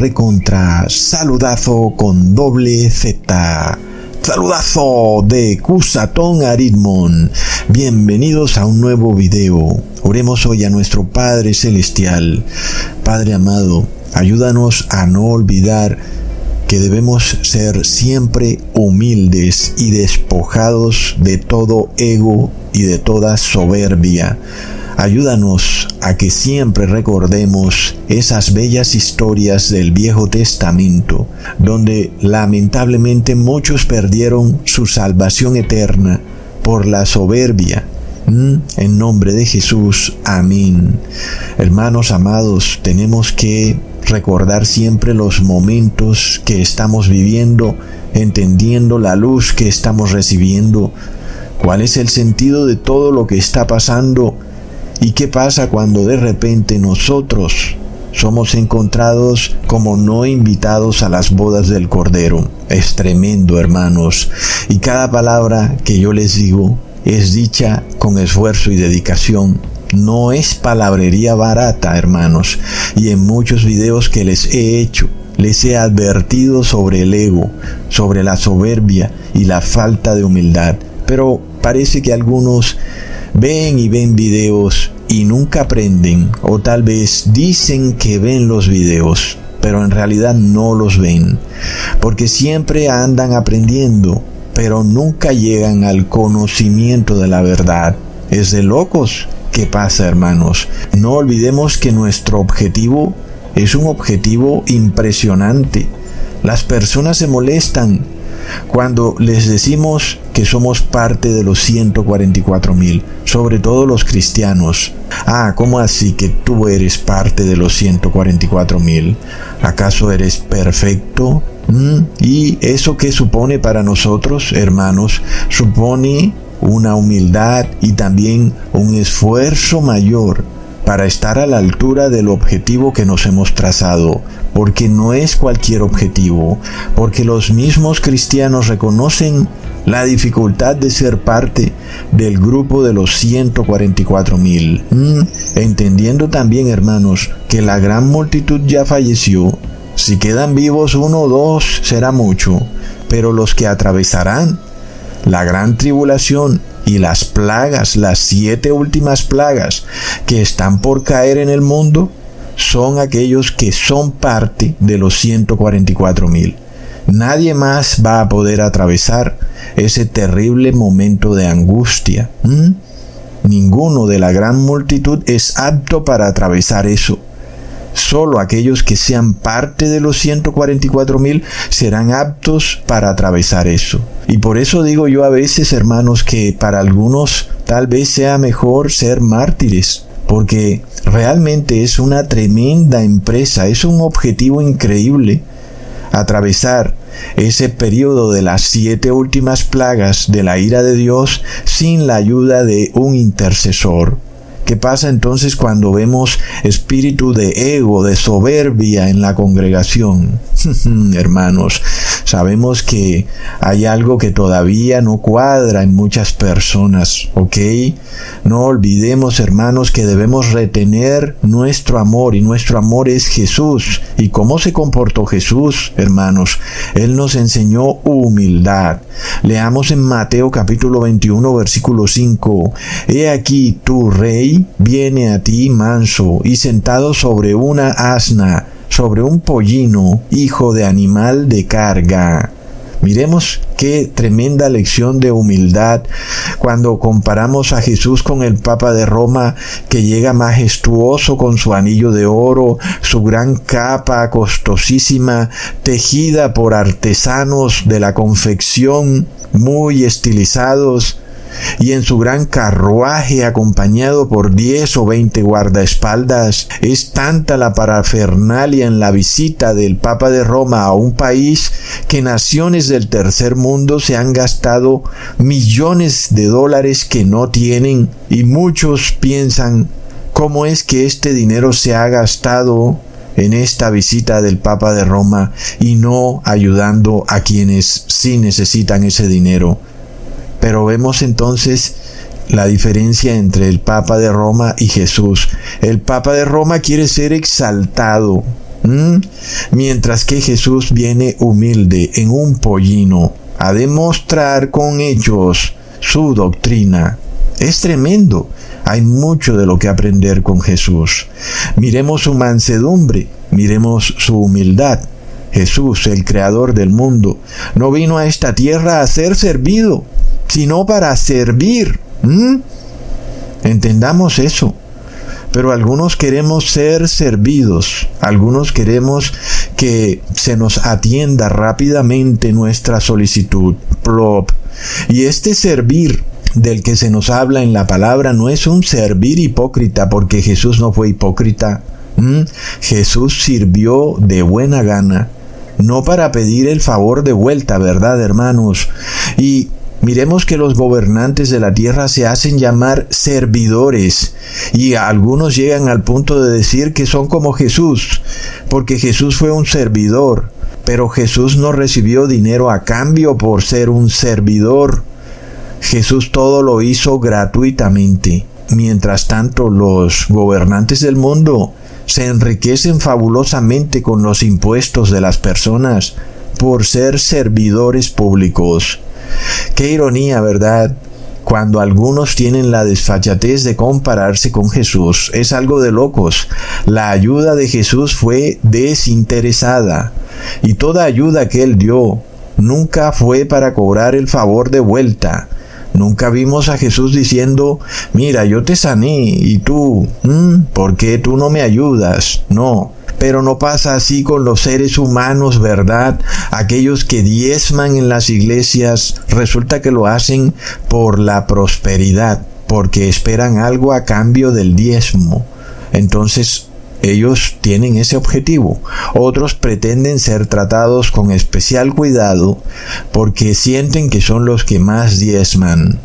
recontra saludazo con doble Z. Saludazo de Cusatón Aritmon. Bienvenidos a un nuevo video. Oremos hoy a nuestro Padre Celestial. Padre amado, ayúdanos a no olvidar que debemos ser siempre humildes y despojados de todo ego y de toda soberbia. Ayúdanos a que siempre recordemos esas bellas historias del Viejo Testamento, donde lamentablemente muchos perdieron su salvación eterna por la soberbia. Mm, en nombre de Jesús, amén. Hermanos amados, tenemos que recordar siempre los momentos que estamos viviendo, entendiendo la luz que estamos recibiendo, cuál es el sentido de todo lo que está pasando y qué pasa cuando de repente nosotros somos encontrados como no invitados a las bodas del Cordero. Es tremendo, hermanos, y cada palabra que yo les digo es dicha con esfuerzo y dedicación no es palabrería barata, hermanos, y en muchos videos que les he hecho, les he advertido sobre el ego, sobre la soberbia y la falta de humildad. Pero parece que algunos ven y ven videos y nunca aprenden, o tal vez dicen que ven los videos, pero en realidad no los ven, porque siempre andan aprendiendo, pero nunca llegan al conocimiento de la verdad. Es de locos ¿Qué pasa, hermanos? No olvidemos que nuestro objetivo es un objetivo impresionante. Las personas se molestan cuando les decimos que somos parte de los 144 mil, sobre todo los cristianos. Ah, ¿cómo así que tú eres parte de los 144 mil? ¿Acaso eres perfecto? ¿Mm? ¿Y eso qué supone para nosotros, hermanos? Supone una humildad y también un esfuerzo mayor para estar a la altura del objetivo que nos hemos trazado, porque no es cualquier objetivo, porque los mismos cristianos reconocen la dificultad de ser parte del grupo de los 144 mil, mm, entendiendo también, hermanos, que la gran multitud ya falleció. Si quedan vivos uno o dos, será mucho, pero los que atravesarán la gran tribulación y las plagas, las siete últimas plagas que están por caer en el mundo, son aquellos que son parte de los 144 mil. Nadie más va a poder atravesar ese terrible momento de angustia. Ninguno de la gran multitud es apto para atravesar eso. Solo aquellos que sean parte de los 144 mil serán aptos para atravesar eso. Y por eso digo yo a veces, hermanos, que para algunos tal vez sea mejor ser mártires, porque realmente es una tremenda empresa, es un objetivo increíble atravesar ese periodo de las siete últimas plagas de la ira de Dios sin la ayuda de un intercesor. ¿Qué pasa entonces cuando vemos espíritu de ego, de soberbia en la congregación? Hermanos, sabemos que hay algo que todavía no cuadra en muchas personas, ¿ok? No olvidemos, hermanos, que debemos retener nuestro amor y nuestro amor es Jesús. ¿Y cómo se comportó Jesús, hermanos? Él nos enseñó humildad. Leamos en Mateo capítulo 21, versículo 5. He aquí tu rey viene a ti manso y sentado sobre una asna, sobre un pollino, hijo de animal de carga. Miremos qué tremenda lección de humildad cuando comparamos a Jesús con el Papa de Roma que llega majestuoso con su anillo de oro, su gran capa costosísima, tejida por artesanos de la confección muy estilizados, y en su gran carruaje acompañado por diez o veinte guardaespaldas, es tanta la parafernalia en la visita del Papa de Roma a un país que naciones del tercer mundo se han gastado millones de dólares que no tienen y muchos piensan cómo es que este dinero se ha gastado en esta visita del Papa de Roma y no ayudando a quienes sí necesitan ese dinero. Pero vemos entonces la diferencia entre el Papa de Roma y Jesús. El Papa de Roma quiere ser exaltado, mientras que Jesús viene humilde en un pollino a demostrar con hechos su doctrina. Es tremendo. Hay mucho de lo que aprender con Jesús. Miremos su mansedumbre, miremos su humildad. Jesús, el creador del mundo, no vino a esta tierra a ser servido, sino para servir. Entendamos eso. Pero algunos queremos ser servidos, algunos queremos que se nos atienda rápidamente nuestra solicitud. Y este servir del que se nos habla en la palabra no es un servir hipócrita, porque Jesús no fue hipócrita. Jesús sirvió de buena gana, no para pedir el favor de vuelta, ¿verdad, hermanos? Y Miremos que los gobernantes de la tierra se hacen llamar servidores y algunos llegan al punto de decir que son como Jesús, porque Jesús fue un servidor, pero Jesús no recibió dinero a cambio por ser un servidor. Jesús todo lo hizo gratuitamente. Mientras tanto, los gobernantes del mundo se enriquecen fabulosamente con los impuestos de las personas por ser servidores públicos. Qué ironía, ¿verdad? Cuando algunos tienen la desfachatez de compararse con Jesús, es algo de locos. La ayuda de Jesús fue desinteresada y toda ayuda que él dio nunca fue para cobrar el favor de vuelta, Nunca vimos a Jesús diciendo, mira, yo te sané y tú, ¿por qué tú no me ayudas? No, pero no pasa así con los seres humanos, ¿verdad? Aquellos que diezman en las iglesias, resulta que lo hacen por la prosperidad, porque esperan algo a cambio del diezmo. Entonces, ellos tienen ese objetivo. Otros pretenden ser tratados con especial cuidado porque sienten que son los que más diezman.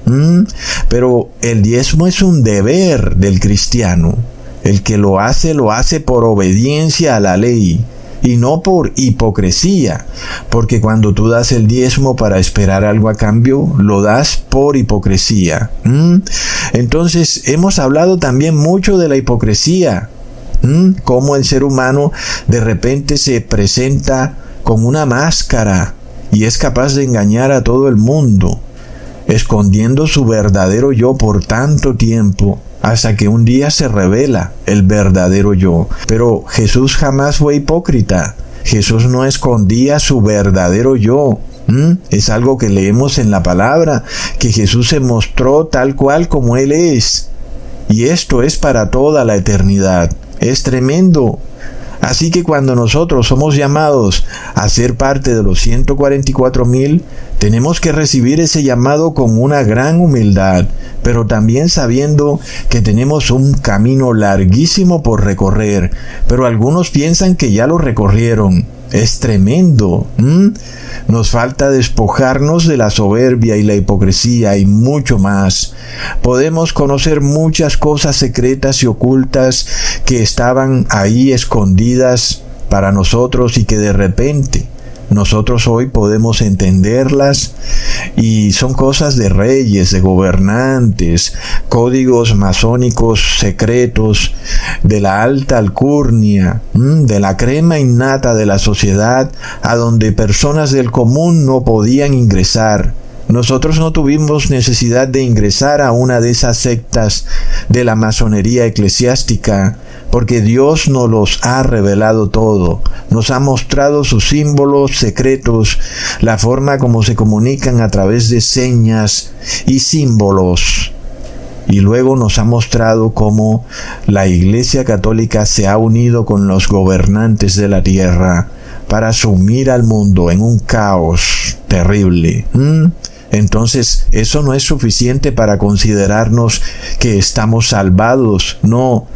Pero el diezmo es un deber del cristiano. El que lo hace lo hace por obediencia a la ley y no por hipocresía, porque cuando tú das el diezmo para esperar algo a cambio, lo das por hipocresía. Entonces, hemos hablado también mucho de la hipocresía, ¿Mm? Cómo el ser humano de repente se presenta con una máscara y es capaz de engañar a todo el mundo, escondiendo su verdadero yo por tanto tiempo, hasta que un día se revela el verdadero yo. Pero Jesús jamás fue hipócrita. Jesús no escondía su verdadero yo. Es algo que leemos en la palabra, que Jesús se mostró tal cual como Él es. Y esto es para toda la eternidad. Es tremendo. Así que cuando nosotros somos llamados a ser parte de los 144 mil, tenemos que recibir ese llamado con una gran humildad, pero también sabiendo que tenemos un camino larguísimo por recorrer, pero algunos piensan que ya lo recorrieron. Es tremendo. Nos falta despojarnos de la soberbia y la hipocresía y mucho más. Podemos conocer muchas cosas secretas y ocultas que estaban ahí escondidas para nosotros y que de repente nosotros hoy podemos entenderlas y son cosas de reyes, de gobernantes, códigos masónicos secretos, de la alta alcurnia, de la crema innata de la sociedad a donde personas del común no podían ingresar. Nosotros no tuvimos necesidad de ingresar a una de esas sectas de la masonería eclesiástica porque Dios nos los ha revelado todo, nos ha mostrado sus símbolos secretos, la forma como se comunican a través de señas y símbolos. Y luego nos ha mostrado cómo la Iglesia Católica se ha unido con los gobernantes de la tierra para sumir al mundo en un caos terrible. ¿Mm? Entonces, eso no es suficiente para considerarnos que estamos salvados. No,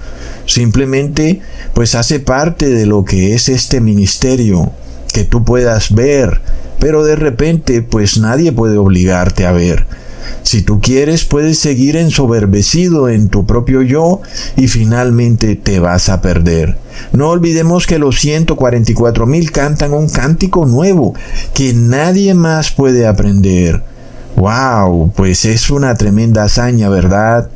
Simplemente, pues hace parte de lo que es este ministerio, que tú puedas ver, pero de repente, pues nadie puede obligarte a ver. Si tú quieres, puedes seguir ensoberbecido en tu propio yo y finalmente te vas a perder. No olvidemos que los 144 mil cantan un cántico nuevo que nadie más puede aprender Wow, pues es una tremenda hazaña, ¿verdad?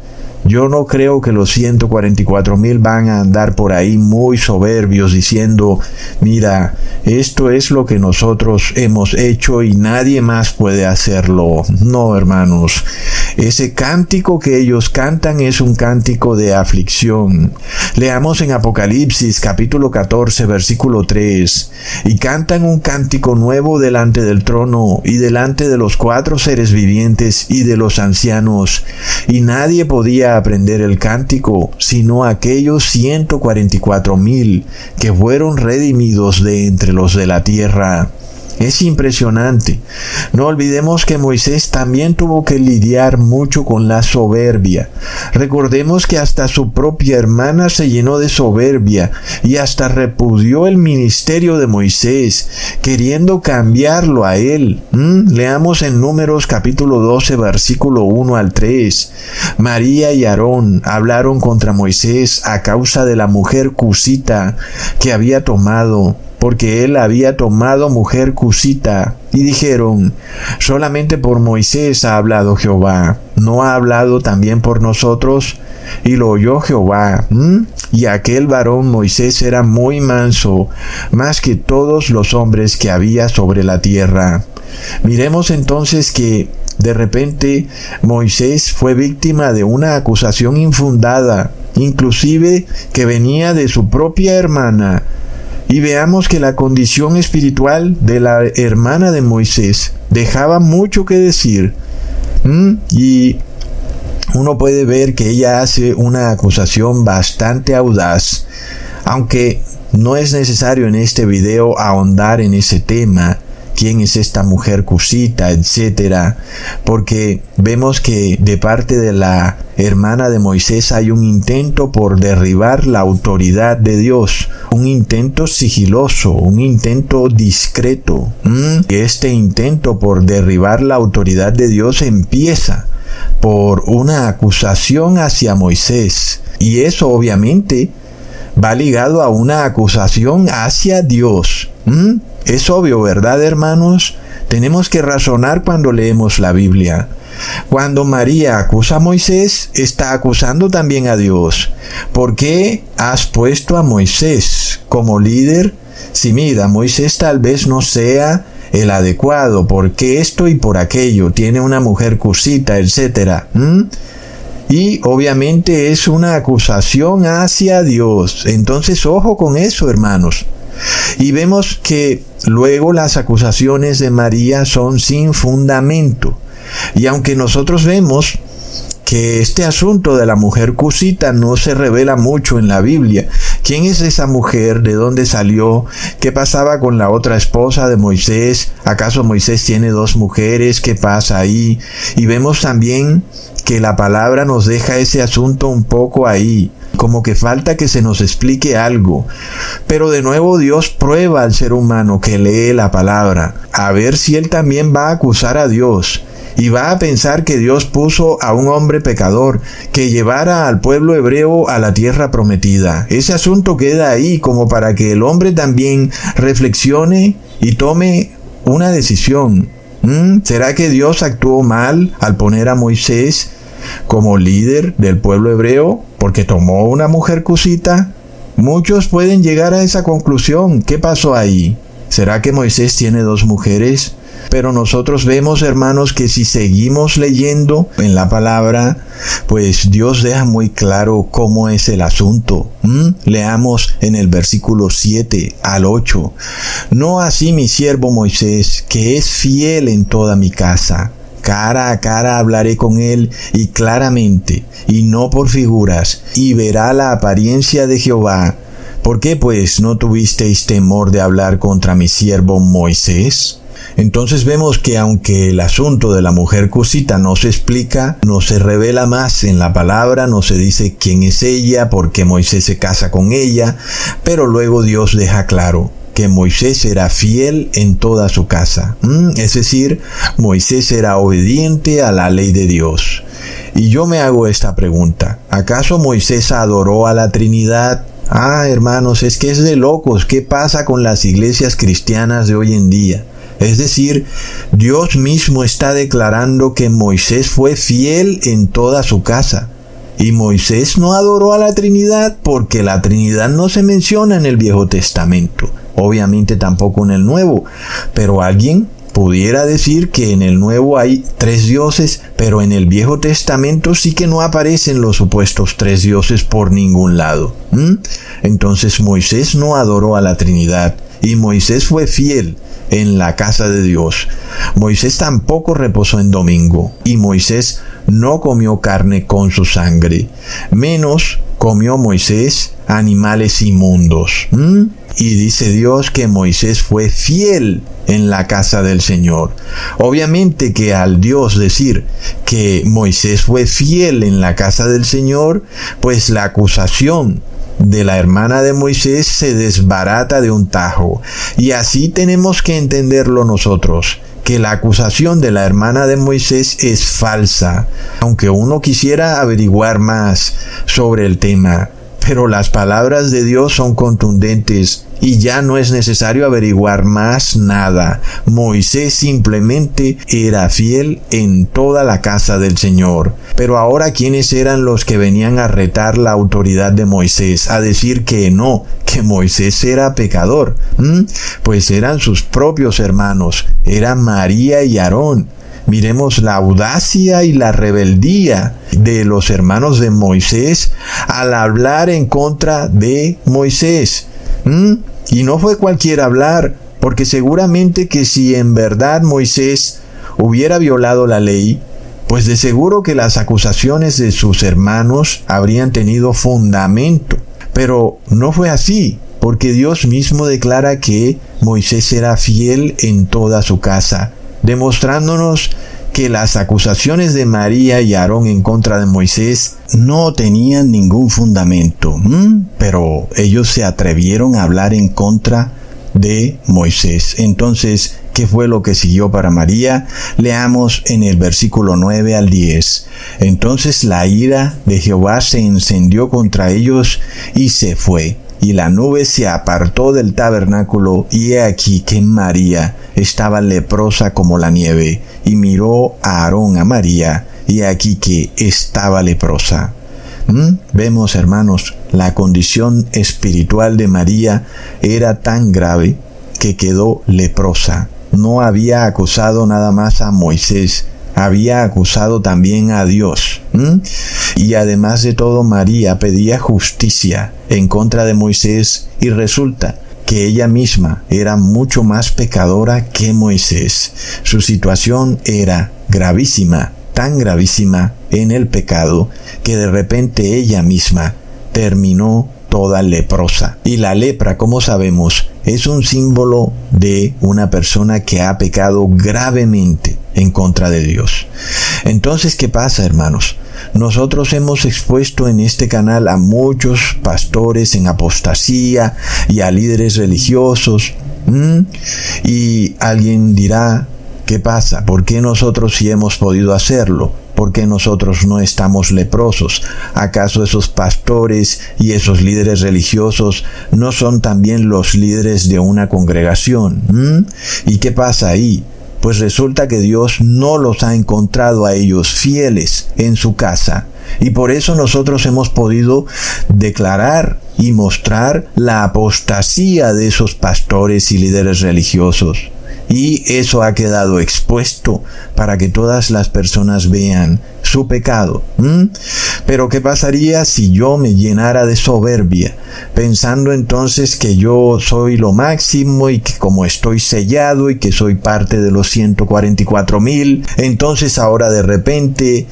Yo no creo que los 144 mil van a andar por ahí muy soberbios diciendo, mira, esto es lo que nosotros hemos hecho y nadie más puede hacerlo. No, hermanos. Ese cántico que ellos cantan es un cántico de aflicción. Leamos en Apocalipsis capítulo 14 versículo 3. Y cantan un cántico nuevo delante del trono y delante de los cuatro seres vivientes y de los ancianos. Y nadie podía aprender el cántico, sino aquellos 144 mil que fueron redimidos de entre los de la tierra. Es impresionante. No olvidemos que Moisés también tuvo que lidiar mucho con la soberbia. Recordemos que hasta su propia hermana se llenó de soberbia y hasta repudió el ministerio de Moisés, queriendo cambiarlo a él. ¿Mm? Leamos en Números capítulo 12 versículo 1 al 3. María y Aarón hablaron contra Moisés a causa de la mujer cusita que había tomado porque él había tomado mujer cusita. Y dijeron, solamente por Moisés ha hablado Jehová, ¿no ha hablado también por nosotros? Y lo oyó Jehová. Y aquel varón Moisés era muy manso, más que todos los hombres que había sobre la tierra. Miremos entonces que de repente Moisés fue víctima de una acusación infundada, inclusive que venía de su propia hermana, y veamos que la condición espiritual de la hermana de Moisés dejaba mucho que decir. Y uno puede ver que ella hace una acusación bastante audaz, aunque no es necesario en este video ahondar en ese tema, quién es esta mujer cusita, etcétera, porque vemos que de parte de la hermana de Moisés hay un intento por derribar la autoridad de Dios, un intento sigiloso, un intento discreto. Este intento por derribar la autoridad de Dios empieza por una acusación hacia Moisés y eso obviamente va ligado a una acusación hacia Dios. Es obvio, ¿verdad, hermanos? Tenemos que razonar cuando leemos la Biblia. Cuando María acusa a Moisés, está acusando también a Dios. ¿Por qué has puesto a Moisés como líder? Si mira, Moisés tal vez no sea el adecuado, porque esto y por aquello, tiene una mujer cusita, etc. Y obviamente es una acusación hacia Dios. Entonces, ojo con eso, hermanos. Y vemos que luego las acusaciones de María son sin fundamento. Y aunque nosotros vemos que este asunto de la mujer cusita no se revela mucho en la Biblia. ¿Quién es esa mujer? ¿De dónde salió? ¿Qué pasaba con la otra esposa de Moisés? ¿Acaso Moisés tiene dos mujeres? ¿Qué pasa ahí? Y vemos también que la palabra nos deja ese asunto un poco ahí como que falta que se nos explique algo. Pero de nuevo Dios prueba al ser humano que lee la palabra, a ver si él también va a acusar a Dios y va a pensar que Dios puso a un hombre pecador que llevara al pueblo hebreo a la tierra prometida. Ese asunto queda ahí como para que el hombre también reflexione y tome una decisión. ¿Mm? ¿Será que Dios actuó mal al poner a Moisés como líder del pueblo hebreo porque tomó una mujer cusita? Muchos pueden llegar a esa conclusión. ¿Qué pasó ahí? ¿Será que Moisés tiene dos mujeres? Pero nosotros vemos, hermanos, que si seguimos leyendo en la palabra, pues Dios deja muy claro cómo es el asunto. Leamos en el versículo 7 al 8. No así mi siervo Moisés, que es fiel en toda mi casa Cara a cara hablaré con él y claramente, y no por figuras, y verá la apariencia de Jehová. ¿Por qué pues no tuvisteis temor de hablar contra mi siervo Moisés? Entonces vemos que aunque el asunto de la mujer cusita no se explica, no se revela más en la palabra, no se dice quién es ella, por qué Moisés se casa con ella, pero luego Dios deja claro, que Moisés era fiel en toda su casa. Mm, es decir, Moisés era obediente a la ley de Dios. Y yo me hago esta pregunta. ¿Acaso Moisés adoró a la Trinidad? Ah, hermanos, es que es de locos. ¿Qué pasa con las iglesias cristianas de hoy en día? Es decir, Dios mismo está declarando que Moisés fue fiel en toda su casa. Y Moisés no adoró a la Trinidad porque la Trinidad no se menciona en el Viejo Testamento, obviamente tampoco en el Nuevo, pero alguien pudiera decir que en el Nuevo hay tres dioses, pero en el Viejo Testamento sí que no aparecen los supuestos tres dioses por ningún lado. Entonces Moisés no adoró a la Trinidad y Moisés fue fiel en la casa de Dios. Moisés tampoco reposó en domingo y Moisés no comió carne con su sangre, menos comió Moisés animales inmundos. Y dice Dios que Moisés fue fiel en la casa del Señor. Obviamente que al Dios decir que Moisés fue fiel en la casa del Señor, pues la acusación de la hermana de Moisés se desbarata de un tajo. Y así tenemos que entenderlo nosotros que la acusación de la hermana de Moisés es falsa, aunque uno quisiera averiguar más sobre el tema. Pero las palabras de Dios son contundentes y ya no es necesario averiguar más nada. Moisés simplemente era fiel en toda la casa del Señor. Pero ahora, ¿quiénes eran los que venían a retar la autoridad de Moisés? A decir que no, que Moisés era pecador. ¿Mm? Pues eran sus propios hermanos, eran María y Aarón. Miremos la audacia y la rebeldía de los hermanos de Moisés al hablar en contra de Moisés. ¿Mm? Y no fue cualquier hablar, porque seguramente que si en verdad Moisés hubiera violado la ley, pues de seguro que las acusaciones de sus hermanos habrían tenido fundamento. Pero no fue así, porque Dios mismo declara que Moisés era fiel en toda su casa, demostrándonos que las acusaciones de María y Aarón en contra de Moisés no tenían ningún fundamento, pero ellos se atrevieron a hablar en contra de Moisés. Entonces, ¿qué fue lo que siguió para María? Leamos en el versículo 9 al 10. Entonces la ira de Jehová se encendió contra ellos y se fue y la nube se apartó del tabernáculo, y he aquí que María estaba leprosa como la nieve, y miró a Aarón a María, y he aquí que estaba leprosa. ¿Mm? Vemos, hermanos, la condición espiritual de María era tan grave que quedó leprosa. No había acusado nada más a Moisés, había acusado también a Dios. Y además de todo, María pedía justicia en contra de Moisés y resulta que ella misma era mucho más pecadora que Moisés. Su situación era gravísima, tan gravísima en el pecado, que de repente ella misma terminó toda leprosa. Y la lepra, como sabemos, es un símbolo de una persona que ha pecado gravemente en contra de Dios. Entonces, ¿qué pasa, hermanos? Nosotros hemos expuesto en este canal a muchos pastores en apostasía y a líderes religiosos. Y alguien dirá, ¿qué pasa? ¿Por qué nosotros sí hemos podido hacerlo? ¿Por qué nosotros no estamos leprosos? ¿Acaso esos pastores y esos líderes religiosos no son también los líderes de una congregación? ¿Y qué pasa ahí? Pues resulta que Dios no los ha encontrado a ellos fieles en su casa. Y por eso nosotros hemos podido declarar y mostrar la apostasía de esos pastores y líderes religiosos. Y eso ha quedado expuesto para que todas las personas vean su pecado. Pero ¿qué pasaría si yo me llenara de soberbia, pensando entonces que yo soy lo máximo y que como estoy sellado y que soy parte de los 144 mil, entonces ahora de repente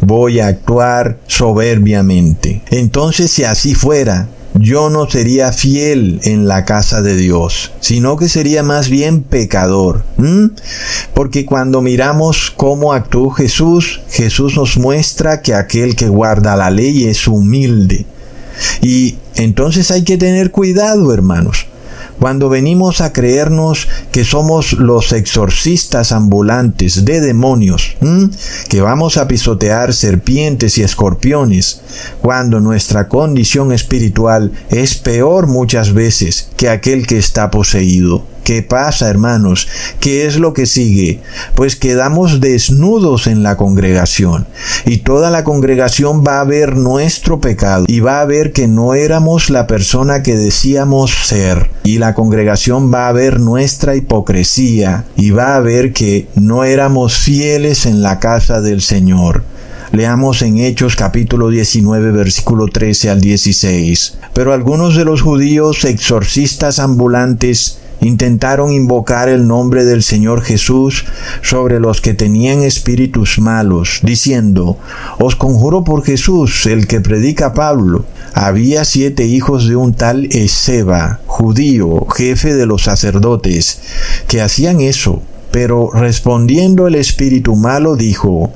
voy a actuar soberbiamente? Entonces si así fuera, yo no sería fiel en la casa de Dios, sino que sería más bien pecador. Porque cuando miramos cómo actuó Jesús, Jesús nos muestra que aquel que guarda la ley es humilde. Y entonces hay que tener cuidado, hermanos, cuando venimos a creernos que somos los exorcistas ambulantes de demonios, que vamos a pisotear serpientes y escorpiones, cuando nuestra condición espiritual es peor muchas veces que aquel que está poseído. ¿Qué pasa, hermanos? ¿Qué es lo que sigue? Pues quedamos desnudos en la congregación y toda la congregación va a ver nuestro pecado y va a ver que no éramos la persona que decíamos ser y la congregación va a ver nuestra hipocresía y va a ver que no éramos fieles en la casa del Señor. Leamos en Hechos capítulo 19 versículo 13 al 16. Pero algunos de los judíos exorcistas ambulantes intentaron invocar el nombre del Señor Jesús sobre los que tenían espíritus malos, diciendo, Os conjuro por Jesús, el que predica Pablo. Había siete hijos de un tal Eseba, judío, jefe de los sacerdotes, que hacían eso. Pero respondiendo el espíritu malo dijo,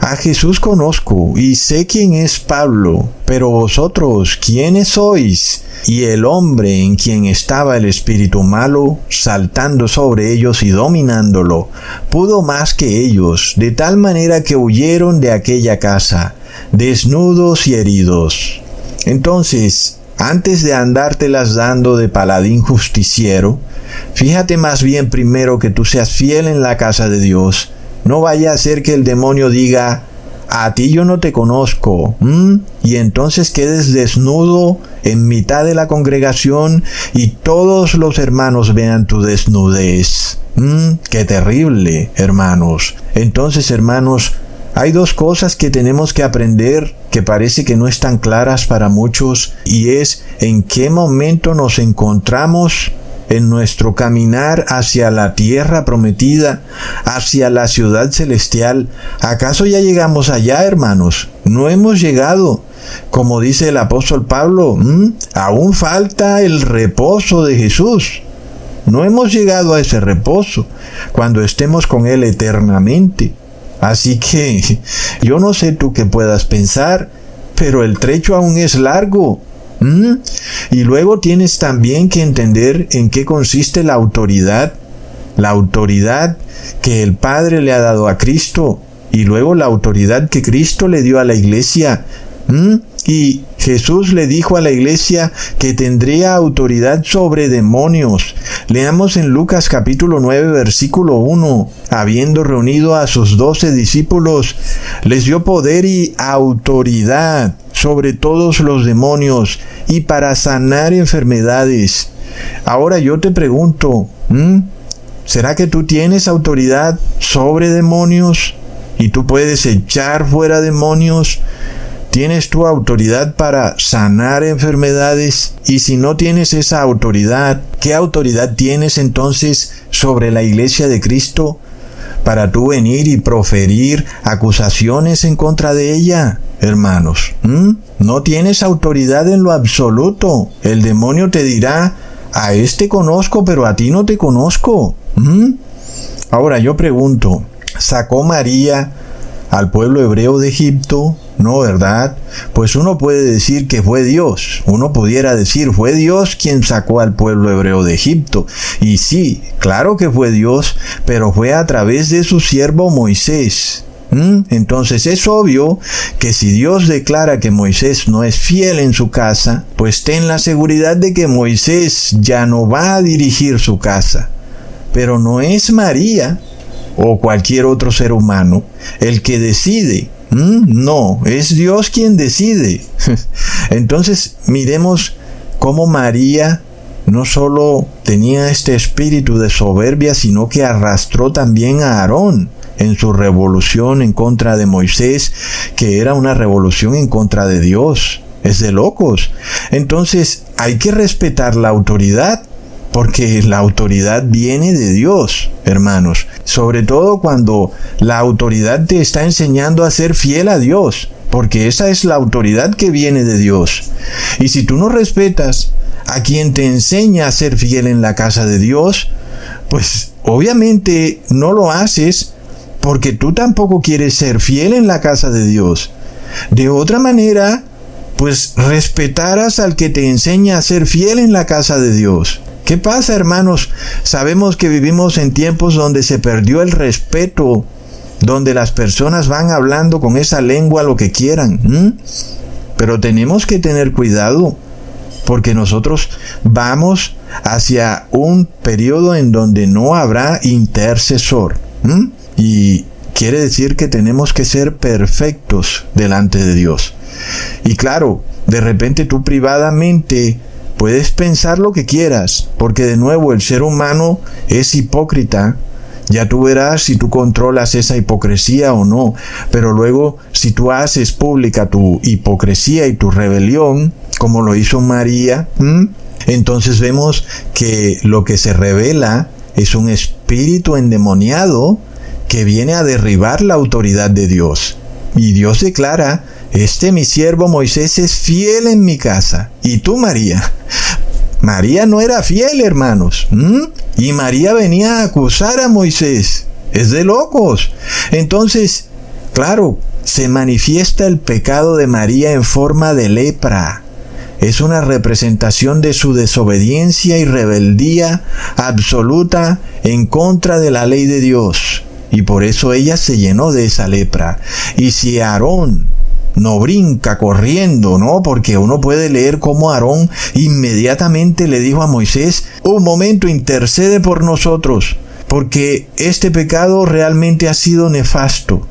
a Jesús conozco y sé quién es Pablo, pero vosotros, ¿quiénes sois? Y el hombre en quien estaba el espíritu malo, saltando sobre ellos y dominándolo, pudo más que ellos, de tal manera que huyeron de aquella casa, desnudos y heridos. Entonces, antes de andártelas dando de paladín justiciero, fíjate más bien primero que tú seas fiel en la casa de Dios, no vaya a ser que el demonio diga, a ti yo no te conozco, y entonces quedes desnudo en mitad de la congregación y todos los hermanos vean tu desnudez. ¡Qué terrible, hermanos! Entonces, hermanos, hay dos cosas que tenemos que aprender que parece que no están claras para muchos y es en qué momento nos encontramos en nuestro caminar hacia la tierra prometida, hacia la ciudad celestial. ¿Acaso ya llegamos allá, hermanos? No hemos llegado. Como dice el apóstol Pablo, aún falta el reposo de Jesús. No hemos llegado a ese reposo cuando estemos con Él eternamente. Así que yo no sé tú qué puedas pensar, pero el trecho aún es largo. ¿Mm? Y luego tienes también que entender en qué consiste la autoridad, la autoridad que el Padre le ha dado a Cristo y luego la autoridad que Cristo le dio a la iglesia. ¿Mm? Y Jesús le dijo a la iglesia que tendría autoridad sobre demonios. Leamos en Lucas capítulo 9 versículo 1. Habiendo reunido a sus doce discípulos, les dio poder y autoridad sobre todos los demonios y para sanar enfermedades. Ahora yo te pregunto, ¿será que tú tienes autoridad sobre demonios y tú puedes echar fuera demonios? ¿Tienes tu autoridad para sanar enfermedades? Y si no tienes esa autoridad, ¿qué autoridad tienes entonces sobre la iglesia de Cristo? para tú venir y proferir acusaciones en contra de ella, hermanos. No tienes autoridad en lo absoluto. El demonio te dirá, a este conozco, pero a ti no te conozco. Ahora yo pregunto, ¿sacó María al pueblo hebreo de Egipto? No, ¿verdad? Pues uno puede decir que fue Dios. Uno pudiera decir, fue Dios quien sacó al pueblo hebreo de Egipto. Y sí, claro que fue Dios, pero fue a través de su siervo Moisés. ¿Mm? Entonces es obvio que si Dios declara que Moisés no es fiel en su casa, pues ten la seguridad de que Moisés ya no va a dirigir su casa. Pero no es María o cualquier otro ser humano el que decide Mm, no, es Dios quien decide. Entonces miremos cómo María no solo tenía este espíritu de soberbia, sino que arrastró también a Aarón en su revolución en contra de Moisés, que era una revolución en contra de Dios. Es de locos. Entonces hay que respetar la autoridad porque la autoridad viene de Dios, hermanos. Sobre todo cuando la autoridad te está enseñando a ser fiel a Dios, porque esa es la autoridad que viene de Dios. Y si tú no respetas a quien te enseña a ser fiel en la casa de Dios, pues obviamente no lo haces porque tú tampoco quieres ser fiel en la casa de Dios. De otra manera, pues respetarás al que te enseña a ser fiel en la casa de Dios. ¿Qué pasa, hermanos? Sabemos que vivimos en tiempos donde se perdió el respeto, donde las personas van hablando con esa lengua lo que quieran. Pero tenemos que tener cuidado, porque nosotros vamos hacia un periodo en donde no habrá intercesor. Y quiere decir que tenemos que ser perfectos delante de Dios. Y claro, de repente tú privadamente puedes pensar lo que quieras, porque de nuevo el ser humano es hipócrita. Ya tú verás si tú controlas esa hipocresía o no, pero luego si tú haces pública tu hipocresía y tu rebelión, como lo hizo María, entonces vemos que lo que se revela es un espíritu endemoniado que viene a derribar la autoridad de Dios. Y Dios declara, este mi siervo Moisés es fiel en mi casa. ¿Y tú, María? María no era fiel, hermanos. Y María venía a acusar a Moisés. Es de locos. Entonces, claro, se manifiesta el pecado de María en forma de lepra es una representación de su desobediencia y rebeldía absoluta en contra de la ley de Dios. Y por eso ella se llenó de esa lepra. Y si Aarón no brinca corriendo, ¿no? Porque uno puede leer cómo Aarón inmediatamente le dijo a Moisés, un momento, intercede por nosotros, porque este pecado realmente ha sido nefasto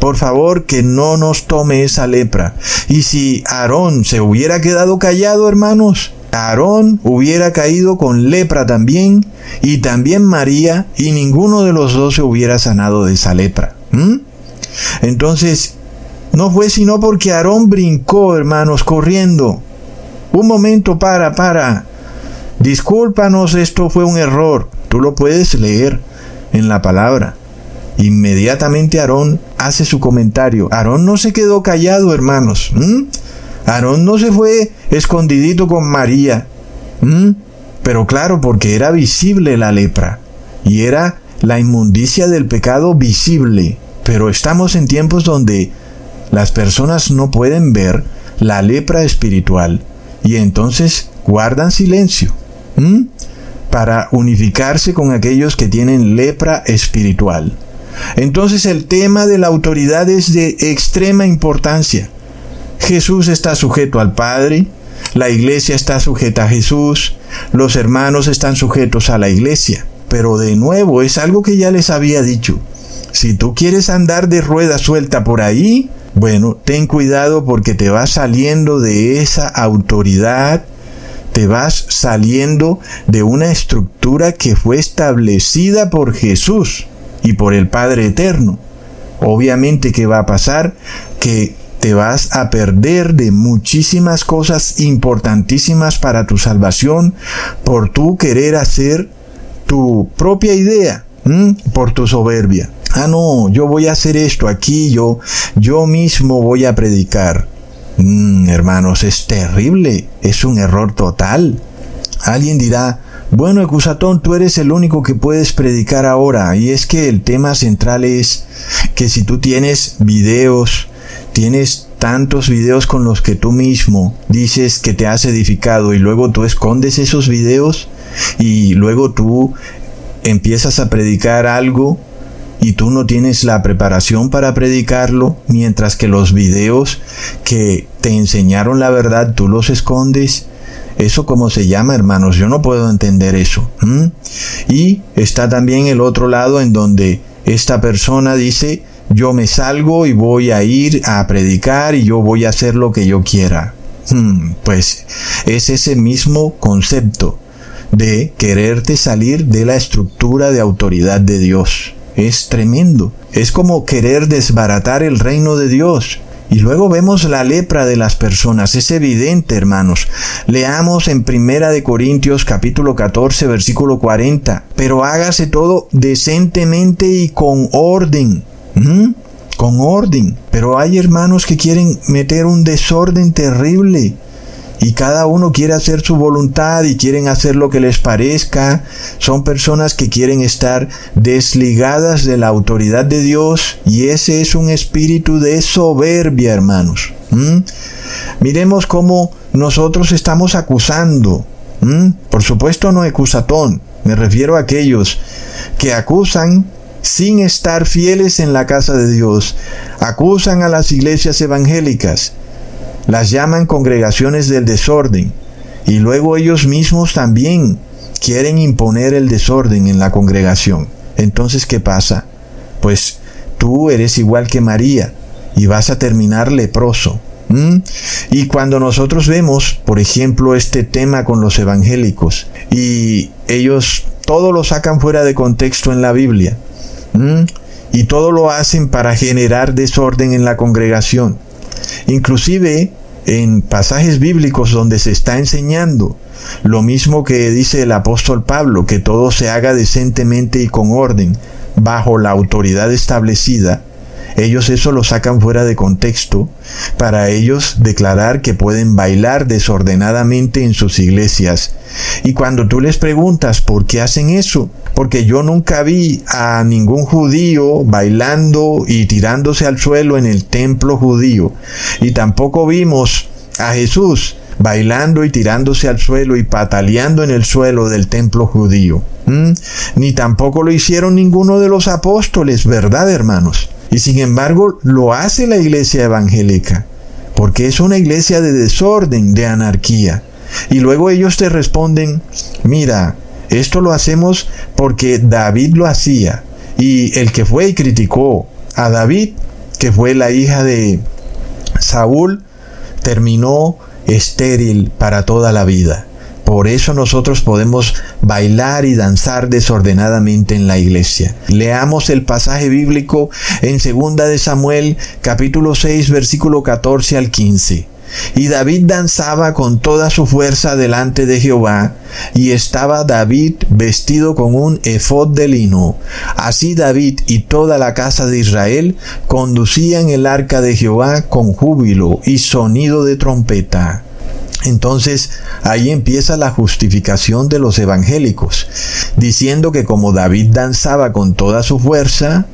por favor que no nos tome esa lepra. Y si Aarón se hubiera quedado callado, hermanos, Aarón hubiera caído con lepra también, y también María, y ninguno de los dos se hubiera sanado de esa lepra. Entonces, no fue sino porque Aarón brincó, hermanos, corriendo. Un momento, para, para. Discúlpanos, esto fue un error. Tú lo puedes leer en la palabra. Inmediatamente Aarón hace su comentario. Aarón no se quedó callado, hermanos. Aarón no se fue escondidito con María. Pero claro, porque era visible la lepra. Y era la inmundicia del pecado visible. Pero estamos en tiempos donde las personas no pueden ver la lepra espiritual. Y entonces guardan silencio. Para unificarse con aquellos que tienen lepra espiritual. Entonces el tema de la autoridad es de extrema importancia. Jesús está sujeto al Padre, la iglesia está sujeta a Jesús, los hermanos están sujetos a la iglesia. Pero de nuevo es algo que ya les había dicho. Si tú quieres andar de rueda suelta por ahí, bueno, ten cuidado porque te vas saliendo de esa autoridad, te vas saliendo de una estructura que fue establecida por Jesús y por el Padre Eterno. Obviamente que va a pasar que te vas a perder de muchísimas cosas importantísimas para tu salvación por tu querer hacer tu propia idea, por tu soberbia. Ah, no, yo voy a hacer esto aquí, yo, yo mismo voy a predicar. Mm, hermanos, es terrible, es un error total. Alguien dirá, bueno, Ecusatón, tú eres el único que puedes predicar ahora. Y es que el tema central es que si tú tienes videos, tienes tantos videos con los que tú mismo dices que te has edificado y luego tú escondes esos videos y luego tú empiezas a predicar algo y tú no tienes la preparación para predicarlo, mientras que los videos que te enseñaron la verdad tú los escondes, ¿Eso cómo se llama, hermanos? Yo no puedo entender eso. Y está también el otro lado en donde esta persona dice, yo me salgo y voy a ir a predicar y yo voy a hacer lo que yo quiera. Hmm, pues es ese mismo concepto de quererte salir de la estructura de autoridad de Dios. Es tremendo. Es como querer desbaratar el reino de Dios. Y luego vemos la lepra de las personas. Es evidente, hermanos. Leamos en Primera de Corintios capítulo 14 versículo 40. Pero hágase todo decentemente y con orden. ¿Mm? Con orden. Pero hay hermanos que quieren meter un desorden terrible y cada uno quiere hacer su voluntad y quieren hacer lo que les parezca. Son personas que quieren estar desligadas de la autoridad de Dios y ese es un espíritu de soberbia, hermanos. ¿Mm? Miremos cómo nosotros estamos acusando. ¿Mm? Por supuesto no acusatón, me refiero a aquellos que acusan sin estar fieles en la casa de Dios, acusan a las iglesias evangélicas, las llaman congregaciones del desorden Y luego ellos mismos también quieren imponer el desorden en la congregación. Entonces, ¿qué pasa? Pues tú eres igual que María y vas a terminar leproso. Y cuando nosotros vemos, por ejemplo, este tema con los evangélicos y ellos todo lo sacan fuera de contexto en la Biblia y todo lo hacen para generar desorden en la congregación. Inclusive en pasajes bíblicos donde se está enseñando lo mismo que dice el apóstol Pablo, que todo se haga decentemente y con orden, bajo la autoridad establecida, ellos eso lo sacan fuera de contexto para ellos declarar que pueden bailar desordenadamente en sus iglesias. Y cuando tú les preguntas por qué hacen eso, porque yo nunca vi a ningún judío bailando y tirándose al suelo en el templo judío, y tampoco vimos a Jesús bailando y tirándose al suelo y pataleando en el suelo del templo judío. Ni tampoco lo hicieron ninguno de los apóstoles, ¿verdad, hermanos? Y sin embargo lo hace la iglesia evangélica, porque es una iglesia de desorden, de anarquía. Y luego ellos te responden, mira, esto lo hacemos porque David lo hacía. Y el que fue y criticó a David, que fue la hija de Saúl, terminó estéril para toda la vida. Por eso nosotros podemos bailar y danzar desordenadamente en la iglesia. Leamos el pasaje bíblico en 2 de Samuel capítulo 6 versículo 14 al 15. Y David danzaba con toda su fuerza delante de Jehová, y estaba David vestido con un efod de lino. Así David y toda la casa de Israel conducían el arca de Jehová con júbilo y sonido de trompeta. Entonces ahí empieza la justificación de los evangélicos, diciendo que como David danzaba con toda su fuerza,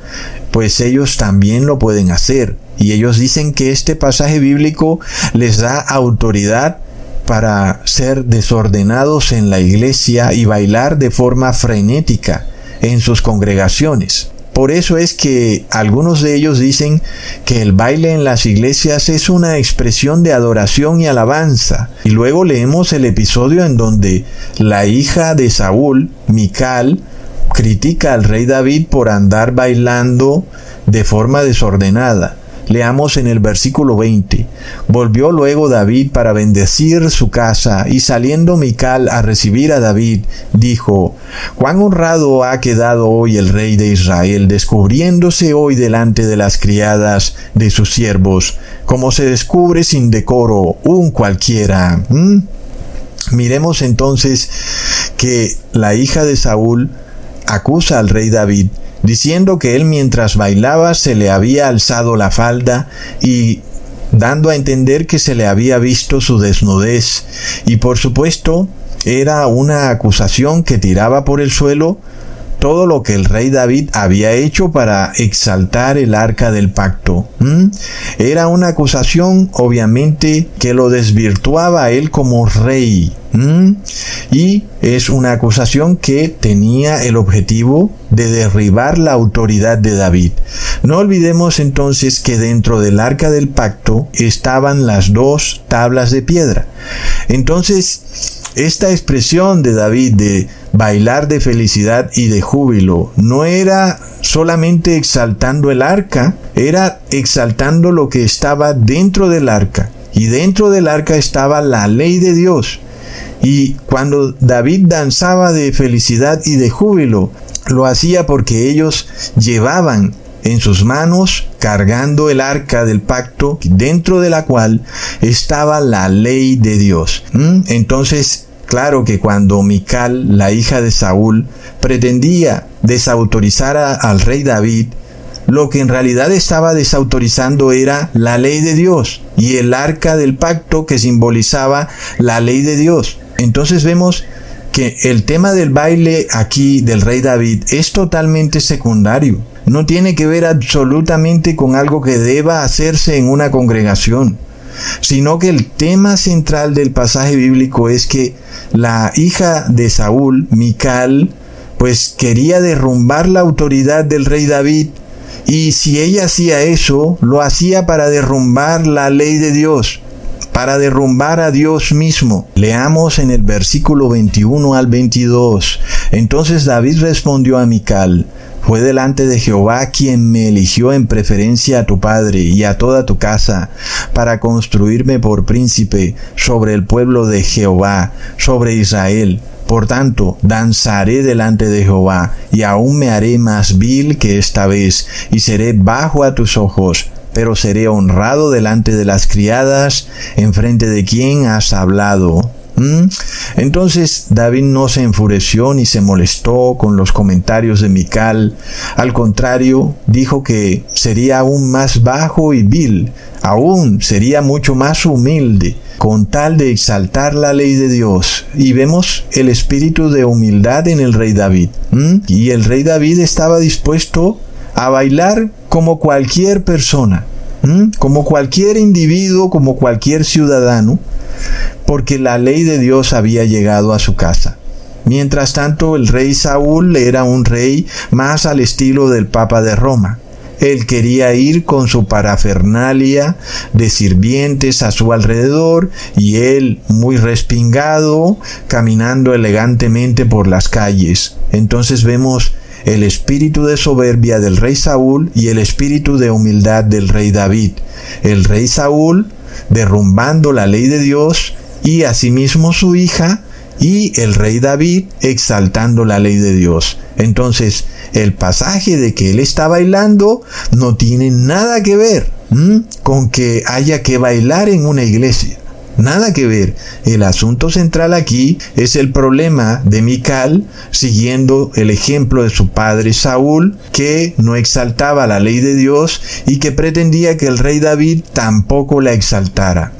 pues ellos también lo pueden hacer. Y ellos dicen que este pasaje bíblico les da autoridad para ser desordenados en la iglesia y bailar de forma frenética en sus congregaciones. Por eso es que algunos de ellos dicen que el baile en las iglesias es una expresión de adoración y alabanza. Y luego leemos el episodio en donde la hija de Saúl, Mical, critica al rey David por andar bailando de forma desordenada. Leamos en el versículo 20. Volvió luego David para bendecir su casa, y saliendo Mical a recibir a David, dijo, Cuán honrado ha quedado hoy el rey de Israel, descubriéndose hoy delante de las criadas de sus siervos, como se descubre sin decoro un cualquiera. ¿Mm? Miremos entonces que la hija de Saúl acusa al rey David diciendo que él mientras bailaba se le había alzado la falda y dando a entender que se le había visto su desnudez. Y por supuesto era una acusación que tiraba por el suelo todo lo que el rey David había hecho para exaltar el arca del pacto. Era una acusación obviamente que lo desvirtuaba a él como rey. Y es una acusación que tenía el objetivo de derribar la autoridad de David. No olvidemos entonces que dentro del arca del pacto estaban las dos tablas de piedra. Entonces, esta expresión de David de bailar de felicidad y de júbilo no era solamente exaltando el arca, era exaltando lo que estaba dentro del arca. Y dentro del arca estaba la ley de Dios. Y cuando David danzaba de felicidad y de júbilo, lo hacía porque ellos llevaban en sus manos cargando el arca del pacto dentro de la cual estaba la ley de Dios. ¿Mm? Entonces, claro que cuando Mical, la hija de Saúl, pretendía desautorizar al rey David, lo que en realidad estaba desautorizando era la ley de Dios y el arca del pacto que simbolizaba la ley de Dios. Entonces vemos que el tema del baile aquí del rey David es totalmente secundario no tiene que ver absolutamente con algo que deba hacerse en una congregación, sino que el tema central del pasaje bíblico es que la hija de Saúl, Mical, pues quería derrumbar la autoridad del rey David y si ella hacía eso, lo hacía para derrumbar la ley de Dios para derrumbar a Dios mismo. Leamos en el versículo 21 al 22. Entonces David respondió a Mical, fue delante de Jehová quien me eligió en preferencia a tu padre y a toda tu casa, para construirme por príncipe sobre el pueblo de Jehová, sobre Israel. Por tanto, danzaré delante de Jehová, y aún me haré más vil que esta vez, y seré bajo a tus ojos, pero seré honrado delante de las criadas, en frente de quien has hablado. ¿Mm? Entonces David no se enfureció ni se molestó con los comentarios de Mical. Al contrario, dijo que sería aún más bajo y vil, aún sería mucho más humilde, con tal de exaltar la ley de Dios. Y vemos el espíritu de humildad en el rey David. ¿Mm? Y el rey David estaba dispuesto a bailar como cualquier persona, ¿Mm? como cualquier individuo, como cualquier ciudadano porque la ley de Dios había llegado a su casa. Mientras tanto, el rey Saúl era un rey más al estilo del Papa de Roma. Él quería ir con su parafernalia de sirvientes a su alrededor y él, muy respingado, caminando elegantemente por las calles. Entonces vemos el espíritu de soberbia del rey Saúl y el espíritu de humildad del rey David. El rey Saúl derrumbando la ley de Dios y asimismo su hija y el rey David exaltando la ley de Dios. Entonces, el pasaje de que él está bailando no tiene nada que ver con que haya que bailar en una iglesia. Nada que ver. El asunto central aquí es el problema de Mical, siguiendo el ejemplo de su padre Saúl, que no exaltaba la ley de Dios y que pretendía que el rey David tampoco la exaltara.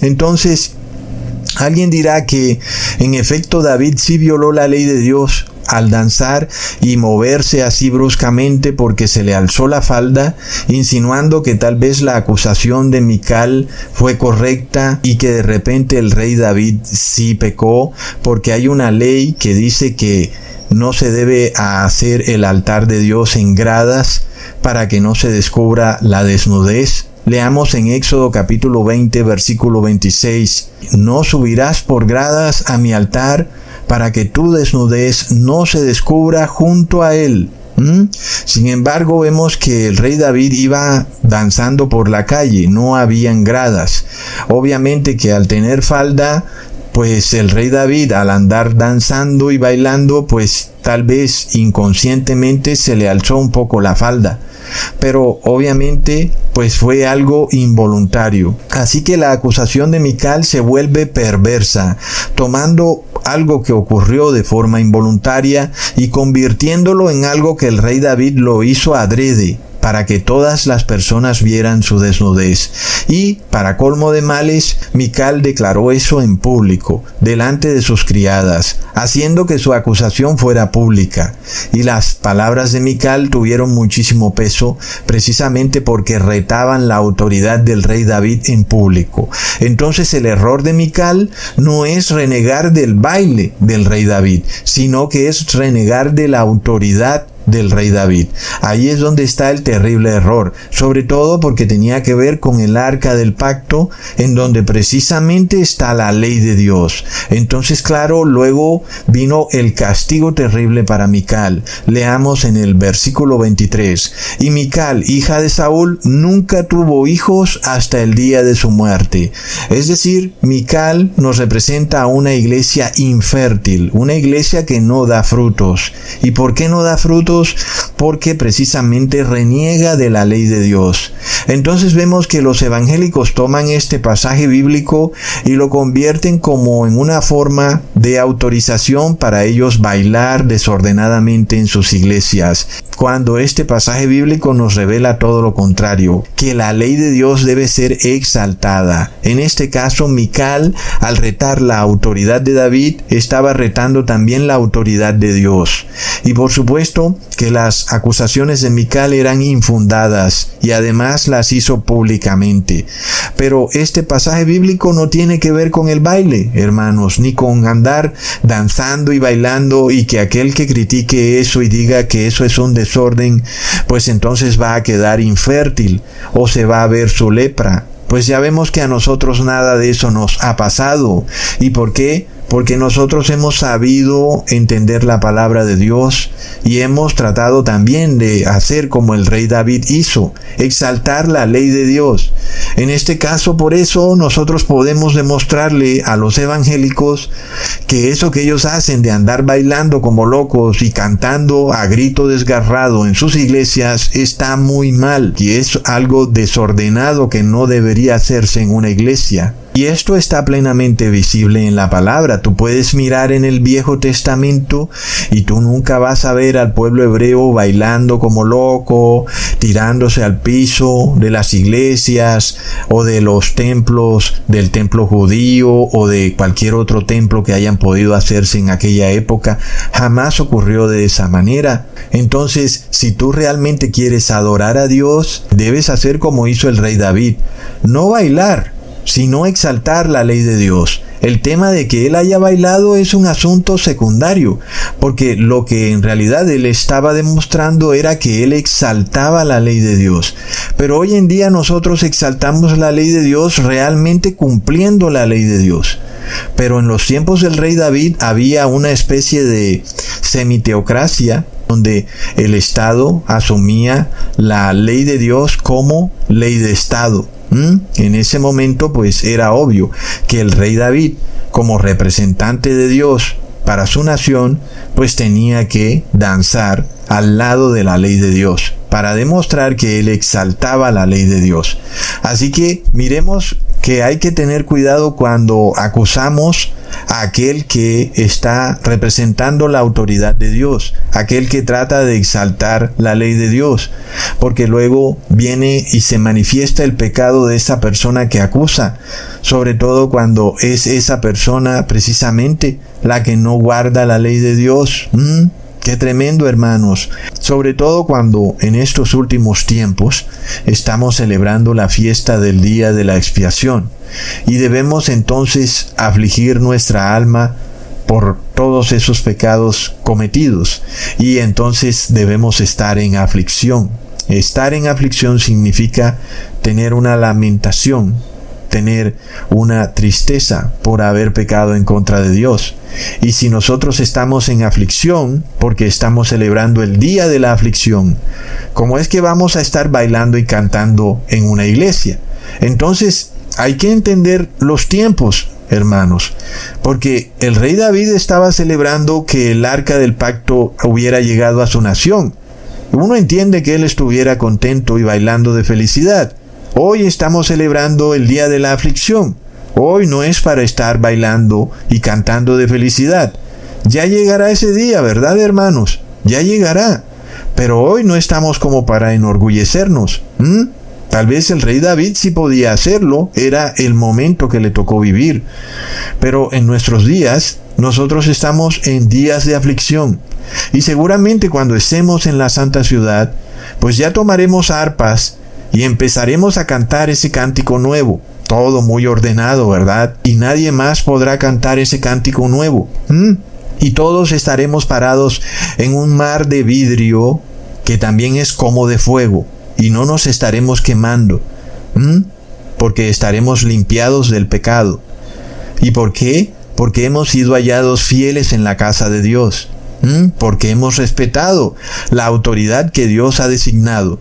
Entonces, Alguien dirá que en efecto David sí violó la ley de Dios al danzar y moverse así bruscamente porque se le alzó la falda, insinuando que tal vez la acusación de Mical fue correcta y que de repente el rey David sí pecó, porque hay una ley que dice que no se debe hacer el altar de Dios en gradas para que no se descubra la desnudez. Leamos en Éxodo capítulo 20 versículo 26, No subirás por gradas a mi altar, para que tu desnudez no se descubra junto a él. ¿Mm? Sin embargo, vemos que el rey David iba danzando por la calle, no habían gradas. Obviamente que al tener falda, pues el rey David al andar danzando y bailando, pues tal vez inconscientemente se le alzó un poco la falda pero obviamente pues fue algo involuntario. Así que la acusación de Mical se vuelve perversa, tomando algo que ocurrió de forma involuntaria y convirtiéndolo en algo que el rey David lo hizo adrede para que todas las personas vieran su desnudez. Y, para colmo de males, Mical declaró eso en público, delante de sus criadas, haciendo que su acusación fuera pública. Y las palabras de Mical tuvieron muchísimo peso, precisamente porque retaban la autoridad del rey David en público. Entonces el error de Mical no es renegar del baile del rey David, sino que es renegar de la autoridad del rey David. Ahí es donde está el terrible error, sobre todo porque tenía que ver con el arca del pacto, en donde precisamente está la ley de Dios. Entonces, claro, luego vino el castigo terrible para Mical. Leamos en el versículo 23. Y Mical, hija de Saúl, nunca tuvo hijos hasta el día de su muerte. Es decir, Mical nos representa a una iglesia infértil, una iglesia que no da frutos. ¿Y por qué no da frutos? Porque precisamente reniega de la ley de Dios. Entonces vemos que los evangélicos toman este pasaje bíblico y lo convierten como en una forma de autorización para ellos bailar desordenadamente en sus iglesias, cuando este pasaje bíblico nos revela todo lo contrario, que la ley de Dios debe ser exaltada. En este caso, Mical, al retar la autoridad de David, estaba retando también la autoridad de Dios. Y por supuesto, que las acusaciones de Mical eran infundadas y además las hizo públicamente. Pero este pasaje bíblico no tiene que ver con el baile, hermanos, ni con andar danzando y bailando y que aquel que critique eso y diga que eso es un desorden, pues entonces va a quedar infértil o se va a ver su lepra Pues ya vemos que a nosotros nada de eso nos ha pasado. ¿Y por qué? Porque nosotros hemos sabido entender la palabra de Dios y hemos tratado también de hacer como el rey David hizo, exaltar la ley de Dios. En este caso, por eso nosotros podemos demostrarle a los evangélicos que eso que ellos hacen de andar bailando como locos y cantando a grito desgarrado en sus iglesias está muy mal y es algo desordenado que no debería hacerse en una iglesia. Y esto está plenamente visible en la palabra. Tú puedes mirar en el Viejo Testamento y tú nunca vas a ver al pueblo hebreo bailando como loco, tirándose al piso de las iglesias o de los templos del templo judío o de cualquier otro templo que hayan podido hacerse en aquella época. Jamás ocurrió de esa manera. Entonces, si tú realmente quieres adorar a Dios, debes hacer como hizo el rey David. No bailar, sino exaltar la ley de Dios. El tema de que él haya bailado es un asunto secundario, porque lo que en realidad él estaba demostrando era que él exaltaba la ley de Dios. Pero hoy en día nosotros exaltamos la ley de Dios realmente cumpliendo la ley de Dios. Pero en los tiempos del rey David había una especie de semiteocracia donde el Estado asumía la ley de Dios como ley de Estado. ¿Mm? En ese momento pues era obvio que el rey David, como representante de Dios para su nación, pues tenía que danzar al lado de la ley de Dios para demostrar que él exaltaba la ley de Dios. Así que miremos que hay que tener cuidado cuando acusamos a aquel que está representando la autoridad de Dios, aquel que trata de exaltar la ley de Dios, porque luego viene y se manifiesta el pecado de esa persona que acusa, sobre todo cuando es esa persona precisamente la que no guarda la ley de Dios. Qué tremendo, hermanos. Sobre todo cuando en estos últimos tiempos estamos celebrando la fiesta del día de la expiación y debemos entonces afligir nuestra alma por todos esos pecados cometidos y entonces debemos estar en aflicción. Estar en aflicción significa tener una lamentación, tener una tristeza por haber pecado en contra de Dios. Y si nosotros estamos en aflicción, porque estamos celebrando el día de la aflicción, ¿cómo es que vamos a estar bailando y cantando en una iglesia? Entonces, hay que entender los tiempos, hermanos, porque el rey David estaba celebrando que el arca del pacto hubiera llegado a su nación. Uno entiende que él estuviera contento y bailando de felicidad, Hoy estamos celebrando el día de la aflicción. Hoy no es para estar bailando y cantando de felicidad. Ya llegará ese día, ¿verdad, hermanos? Ya llegará. Pero hoy no estamos como para enorgullecernos. Tal vez el rey David sí podía hacerlo, era el momento que le tocó vivir. Pero en nuestros días, nosotros estamos en días de aflicción. Y seguramente cuando estemos en la santa ciudad, pues ya tomaremos arpas y empezaremos a cantar ese cántico nuevo. Todo muy ordenado, ¿verdad? Y nadie más podrá cantar ese cántico nuevo. Y todos estaremos parados en un mar de vidrio que también es como de fuego. Y no nos estaremos quemando. Porque estaremos limpiados del pecado. ¿Y por qué? Porque hemos sido hallados fieles en la casa de Dios. Porque hemos respetado la autoridad que Dios ha designado.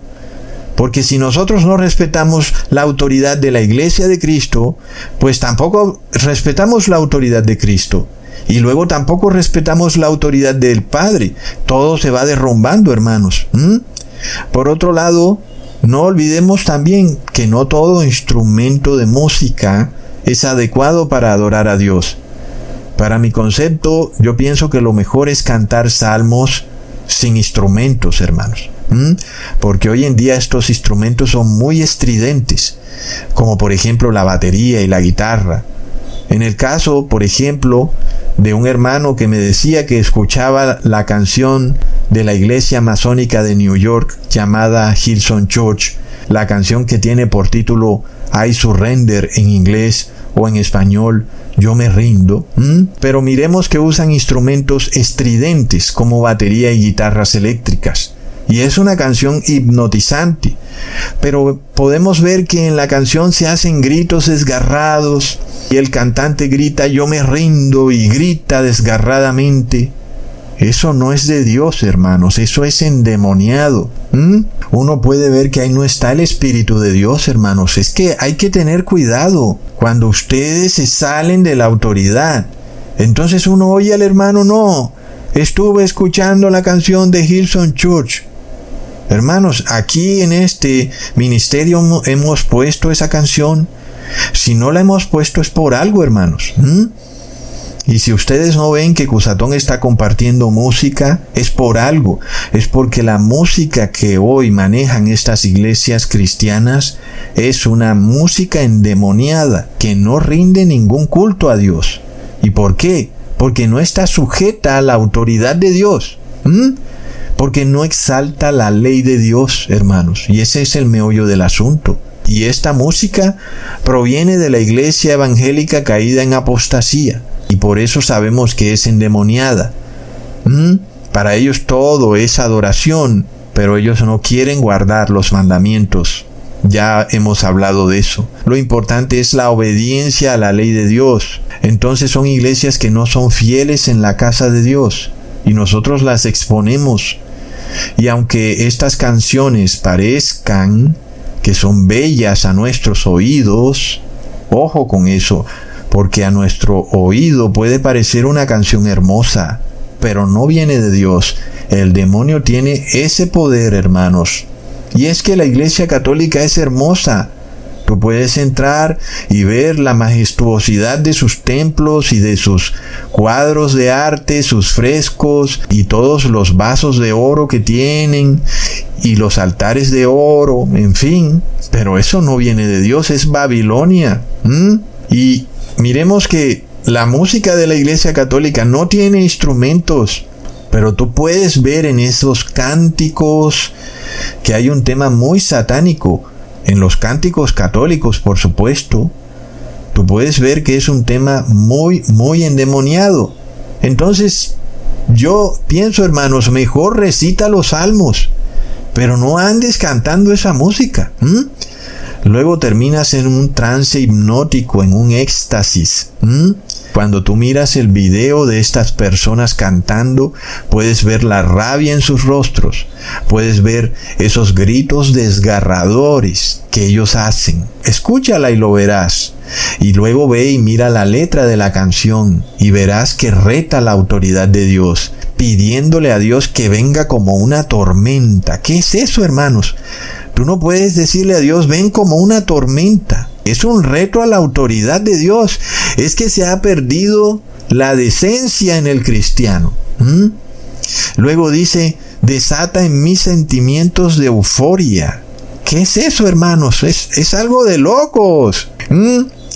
Porque si nosotros no respetamos la autoridad de la iglesia de Cristo, pues tampoco respetamos la autoridad de Cristo. Y luego tampoco respetamos la autoridad del Padre. Todo se va derrumbando, hermanos. Por otro lado, no olvidemos también que no todo instrumento de música es adecuado para adorar a Dios. Para mi concepto, yo pienso que lo mejor es cantar salmos sin instrumentos, hermanos. Porque hoy en día estos instrumentos son muy estridentes, como por ejemplo la batería y la guitarra. En el caso, por ejemplo, de un hermano que me decía que escuchaba la canción de la iglesia masónica de New York llamada Hillsong Church, la canción que tiene por título I Surrender en inglés o en español Yo me rindo, pero miremos que usan instrumentos estridentes como batería y guitarras eléctricas Y es una canción hipnotizante. Pero podemos ver que en la canción se hacen gritos desgarrados y el cantante grita yo me rindo y grita desgarradamente. Eso no es de Dios, hermanos, eso es endemoniado. Uno puede ver que ahí no está el Espíritu de Dios, hermanos. Es que hay que tener cuidado cuando ustedes se salen de la autoridad. Entonces uno oye al hermano, no, estuve escuchando la canción de Hilson Church. Hermanos, aquí en este ministerio hemos puesto esa canción. Si no la hemos puesto es por algo, hermanos. Y si ustedes no ven que Cusatón está compartiendo música, es por algo. Es porque la música que hoy manejan estas iglesias cristianas es una música endemoniada que no rinde ningún culto a Dios. ¿Y por qué? Porque no está sujeta a la autoridad de Dios porque no exalta la ley de Dios, hermanos, y ese es el meollo del asunto. Y esta música proviene de la iglesia evangélica caída en apostasía, y por eso sabemos que es endemoniada. ¿Mm? Para ellos todo es adoración, pero ellos no quieren guardar los mandamientos. Ya hemos hablado de eso. Lo importante es la obediencia a la ley de Dios. Entonces son iglesias que no son fieles en la casa de Dios y nosotros las exponemos y aunque estas canciones parezcan que son bellas a nuestros oídos, ojo con eso, porque a nuestro oído puede parecer una canción hermosa, pero no viene de Dios. El demonio tiene ese poder, hermanos. Y es que la Iglesia Católica es hermosa, Puedes entrar y ver la majestuosidad de sus templos y de sus cuadros de arte, sus frescos y todos los vasos de oro que tienen y los altares de oro, en fin. Pero eso no viene de Dios, es Babilonia. Y miremos que la música de la Iglesia Católica no tiene instrumentos, pero tú puedes ver en esos cánticos que hay un tema muy satánico en los cánticos católicos, por supuesto, tú puedes ver que es un tema muy, muy endemoniado. Entonces, yo pienso, hermanos, mejor recita los salmos, pero no andes cantando esa música. Luego terminas en un trance hipnótico, en un éxtasis. Cuando tú miras el video de estas personas cantando, puedes ver la rabia en sus rostros, puedes ver esos gritos desgarradores que ellos hacen. Escúchala y lo verás. Y luego ve y mira la letra de la canción y verás que reta la autoridad de Dios, pidiéndole a Dios que venga como una tormenta. ¿Qué es eso, hermanos? Tú no puedes decirle a Dios, ven como una tormenta. Es un reto a la autoridad de Dios. Es que se ha perdido la decencia en el cristiano. Luego dice, desata en mis sentimientos de euforia. ¿Qué es eso, hermanos? Es, es algo de locos.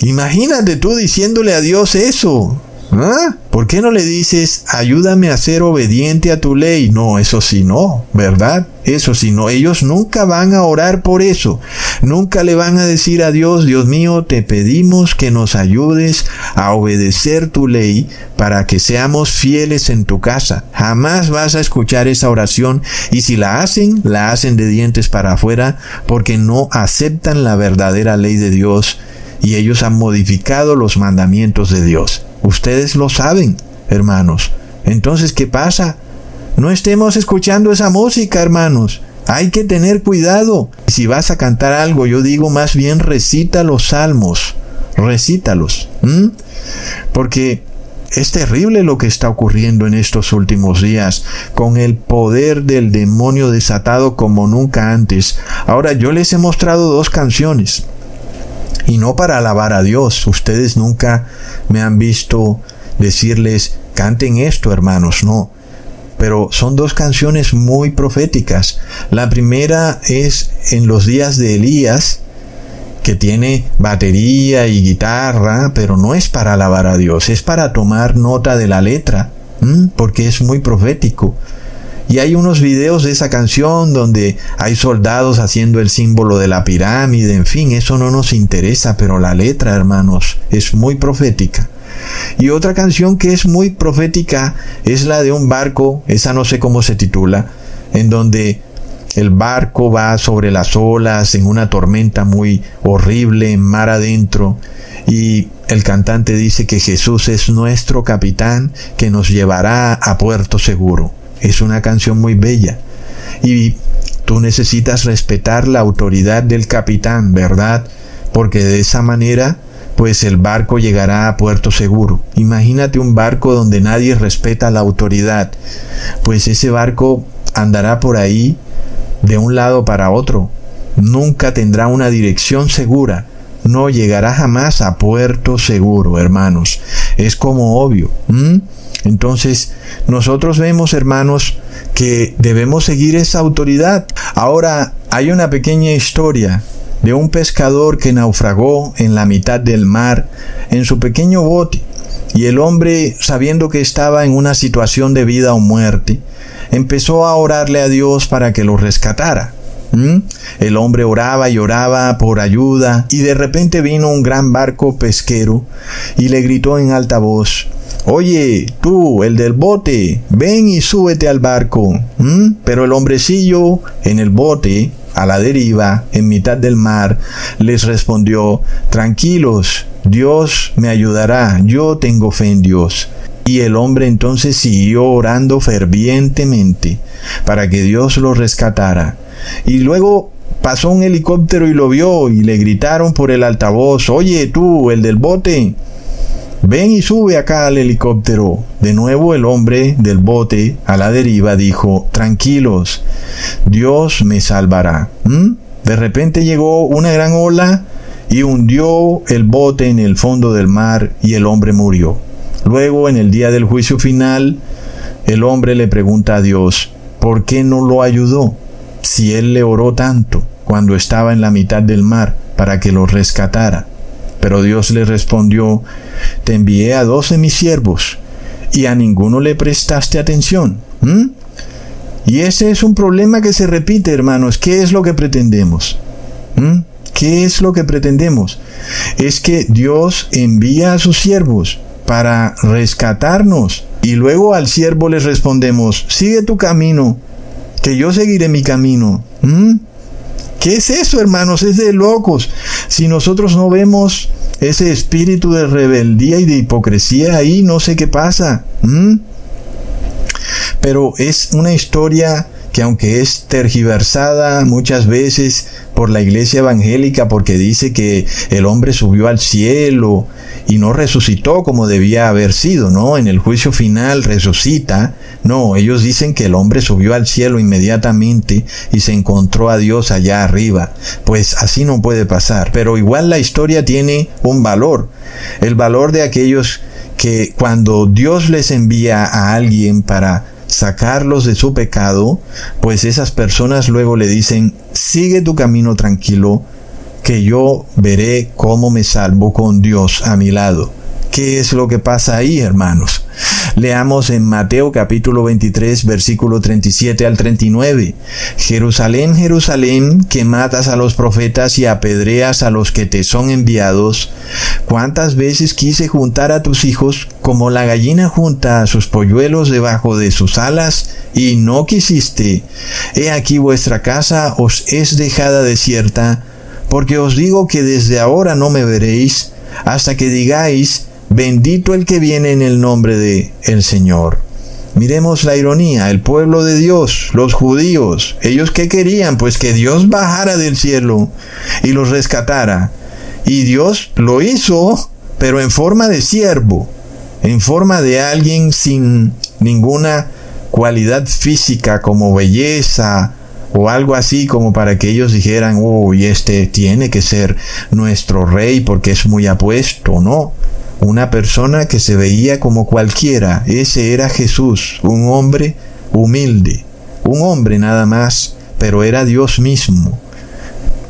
Imagínate tú diciéndole a Dios eso. ¿Ah? ¿Por qué no le dices, ayúdame a ser obediente a tu ley? No, eso sí no, ¿verdad? Eso sí no, ellos nunca van a orar por eso. Nunca le van a decir a Dios, Dios mío, te pedimos que nos ayudes a obedecer tu ley para que seamos fieles en tu casa. Jamás vas a escuchar esa oración y si la hacen, la hacen de dientes para afuera porque no aceptan la verdadera ley de Dios y ellos han modificado los mandamientos de Dios. Ustedes lo saben, hermanos. Entonces, ¿qué pasa? No estemos escuchando esa música, hermanos. Hay que tener cuidado. Si vas a cantar algo, yo digo más bien recita los salmos. Recítalos. Porque es terrible lo que está ocurriendo en estos últimos días, con el poder del demonio desatado como nunca antes. Ahora yo les he mostrado dos canciones y no para alabar a Dios. Ustedes nunca me han visto decirles, canten esto, hermanos, no. Pero son dos canciones muy proféticas. La primera es en los días de Elías, que tiene batería y guitarra, pero no es para alabar a Dios, es para tomar nota de la letra, porque es muy profético. Y hay unos videos de esa canción donde hay soldados haciendo el símbolo de la pirámide, en fin, eso no nos interesa, pero la letra, hermanos, es muy profética. Y otra canción que es muy profética es la de un barco, esa no sé cómo se titula, en donde el barco va sobre las olas en una tormenta muy horrible, mar adentro, y el cantante dice que Jesús es nuestro capitán que nos llevará a puerto seguro. Es una canción muy bella. Y tú necesitas respetar la autoridad del capitán, ¿verdad? Porque de esa manera pues el barco llegará a puerto seguro. Imagínate un barco donde nadie respeta la autoridad, pues ese barco andará por ahí de un lado para otro, nunca tendrá una dirección segura, no llegará jamás a puerto seguro, hermanos. Es como obvio. Entonces, nosotros vemos, hermanos, que debemos seguir esa autoridad. Ahora, hay una pequeña historia de un pescador que naufragó en la mitad del mar en su pequeño bote y el hombre, sabiendo que estaba en una situación de vida o muerte, empezó a orarle a Dios para que lo rescatara. ¿Mm? El hombre oraba y oraba por ayuda y de repente vino un gran barco pesquero y le gritó en alta voz, Oye, tú, el del bote, ven y súbete al barco. Pero el hombrecillo en el bote a la deriva, en mitad del mar, les respondió, Tranquilos, Dios me ayudará, yo tengo fe en Dios. Y el hombre entonces siguió orando fervientemente para que Dios lo rescatara. Y luego pasó un helicóptero y lo vio y le gritaron por el altavoz, Oye tú, el del bote, Ven y sube acá al helicóptero. De nuevo el hombre del bote a la deriva dijo, tranquilos, Dios me salvará. ¿Mm? De repente llegó una gran ola y hundió el bote en el fondo del mar y el hombre murió. Luego, en el día del juicio final, el hombre le pregunta a Dios, ¿por qué no lo ayudó? Si él le oró tanto cuando estaba en la mitad del mar para que lo rescatara. Pero Dios le respondió, te envié a doce mis siervos, y a ninguno le prestaste atención. Y ese es un problema que se repite, hermanos. ¿Qué es lo que pretendemos? ¿Qué es lo que pretendemos? Es que Dios envía a sus siervos para rescatarnos. Y luego al siervo les respondemos, sigue tu camino, que yo seguiré mi camino. ¿Qué es eso, hermanos? Es de locos. Si nosotros no vemos ese espíritu de rebeldía y de hipocresía ahí, no sé qué pasa. Pero es una historia que aunque es tergiversada muchas veces por la iglesia evangélica porque dice que el hombre subió al cielo y no resucitó como debía haber sido, ¿no? En el juicio final resucita. No, ellos dicen que el hombre subió al cielo inmediatamente y se encontró a Dios allá arriba. Pues así no puede pasar. Pero igual la historia tiene un valor. El valor de aquellos que cuando Dios les envía a alguien para sacarlos de su pecado, pues esas personas luego le dicen, sigue tu camino tranquilo, que yo veré cómo me salvo con Dios a mi lado. ¿Qué es lo que pasa ahí, hermanos? Leamos en Mateo capítulo 23, versículo 37 al 39. Jerusalén, Jerusalén, que matas a los profetas y apedreas a los que te son enviados, cuántas veces quise juntar a tus hijos como la gallina junta a sus polluelos debajo de sus alas, y no quisiste. He aquí vuestra casa os es dejada desierta, porque os digo que desde ahora no me veréis, hasta que digáis, Bendito el que viene en el nombre de el Señor. Miremos la ironía, el pueblo de Dios, los judíos, ellos que querían, pues que Dios bajara del cielo y los rescatara. Y Dios lo hizo, pero en forma de siervo, en forma de alguien sin ninguna cualidad física como belleza o algo así como para que ellos dijeran, uy, este tiene que ser nuestro rey porque es muy apuesto, ¿no? Una persona que se veía como cualquiera. Ese era Jesús, un hombre humilde, un hombre nada más, pero era Dios mismo.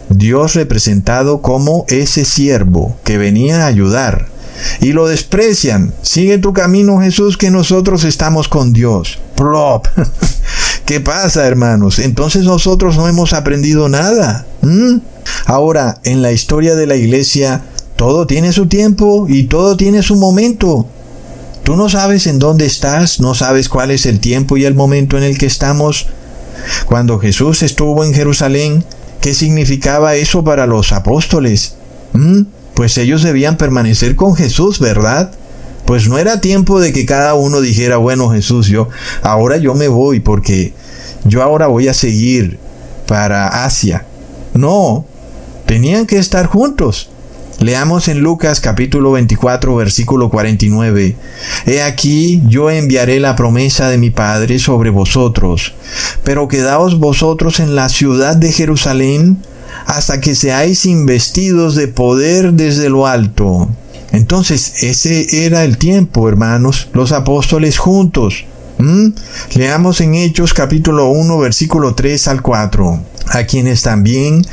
Dios representado como ese siervo que venía a ayudar. Y lo desprecian. Sigue tu camino, Jesús, que nosotros estamos con Dios. Plop. ¿Qué pasa, hermanos? Entonces nosotros no hemos aprendido nada. Ahora, en la historia de la iglesia, todo tiene su tiempo y todo tiene su momento. Tú no sabes en dónde estás, no sabes cuál es el tiempo y el momento en el que estamos, Cuando Jesús estuvo en Jerusalén, ¿qué significaba eso para los apóstoles? ¿Mm? Pues ellos debían permanecer con Jesús, ¿verdad? Pues no era tiempo de que cada uno dijera, bueno Jesús, yo ahora yo me voy porque yo ahora voy a seguir para Asia. No, tenían que estar juntos. Leamos en Lucas capítulo 24 versículo 49. He aquí yo enviaré la promesa de mi Padre sobre vosotros, pero quedaos vosotros en la ciudad de Jerusalén hasta que seáis investidos de poder desde lo alto. Entonces, ese era el tiempo, hermanos, los apóstoles juntos. ¿Mm? Leamos en Hechos capítulo 1, versículo 3 al 4 a quienes también,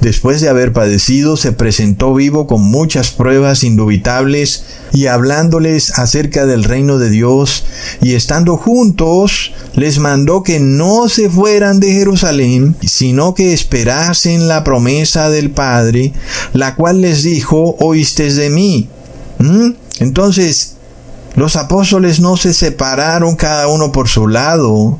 después de haber padecido, se presentó vivo con muchas pruebas indubitables y hablándoles acerca del reino de Dios, y estando juntos, les mandó que no se fueran de Jerusalén, sino que esperasen la promesa del Padre, la cual les dijo, oíste de mí. ¿Mm? Entonces, los apóstoles no se separaron cada uno por su lado,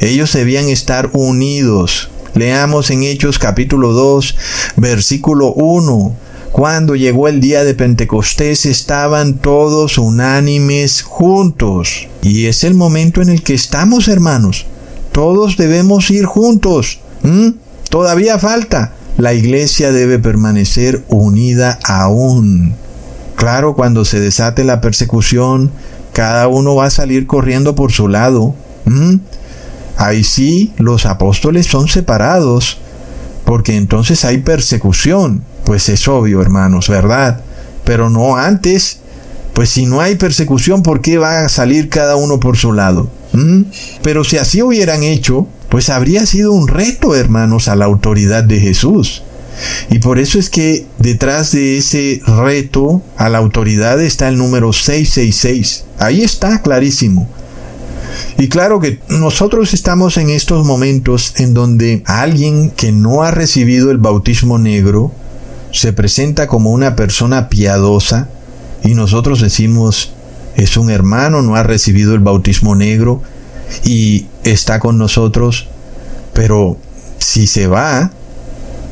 ellos debían estar unidos. Leamos en Hechos capítulo 2, versículo 1. Cuando llegó el día de Pentecostés estaban todos unánimes juntos. Y es el momento en el que estamos, hermanos. Todos debemos ir juntos. ¿Mm? Todavía falta. La iglesia debe permanecer unida aún. Claro, cuando se desate la persecución, cada uno va a salir corriendo por su lado. ¿Mm? Ahí sí los apóstoles son separados, porque entonces hay persecución. Pues es obvio, hermanos, ¿verdad? Pero no antes. Pues si no hay persecución, ¿por qué va a salir cada uno por su lado? ¿Mm? Pero si así hubieran hecho, pues habría sido un reto, hermanos, a la autoridad de Jesús. Y por eso es que detrás de ese reto a la autoridad está el número 666. Ahí está clarísimo. Y claro que nosotros estamos en estos momentos en donde alguien que no ha recibido el bautismo negro se presenta como una persona piadosa y nosotros decimos es un hermano, no ha recibido el bautismo negro y está con nosotros, pero si se va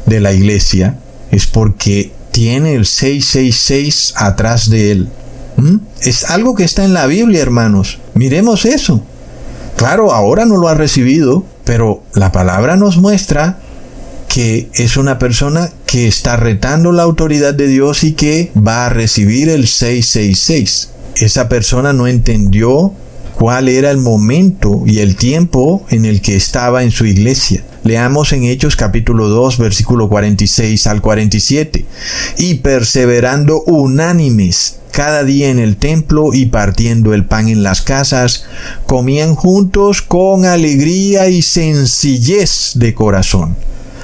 de la iglesia es porque tiene el 666 atrás de él. ¿Mm? Es algo que está en la Biblia, hermanos. Miremos eso. Claro, ahora no lo ha recibido, pero la palabra nos muestra que es una persona que está retando la autoridad de Dios y que va a recibir el 666. Esa persona no entendió cuál era el momento y el tiempo en el que estaba en su iglesia. Leamos en Hechos capítulo 2 versículo 46 al 47. Y perseverando unánimes cada día en el templo y partiendo el pan en las casas, comían juntos con alegría y sencillez de corazón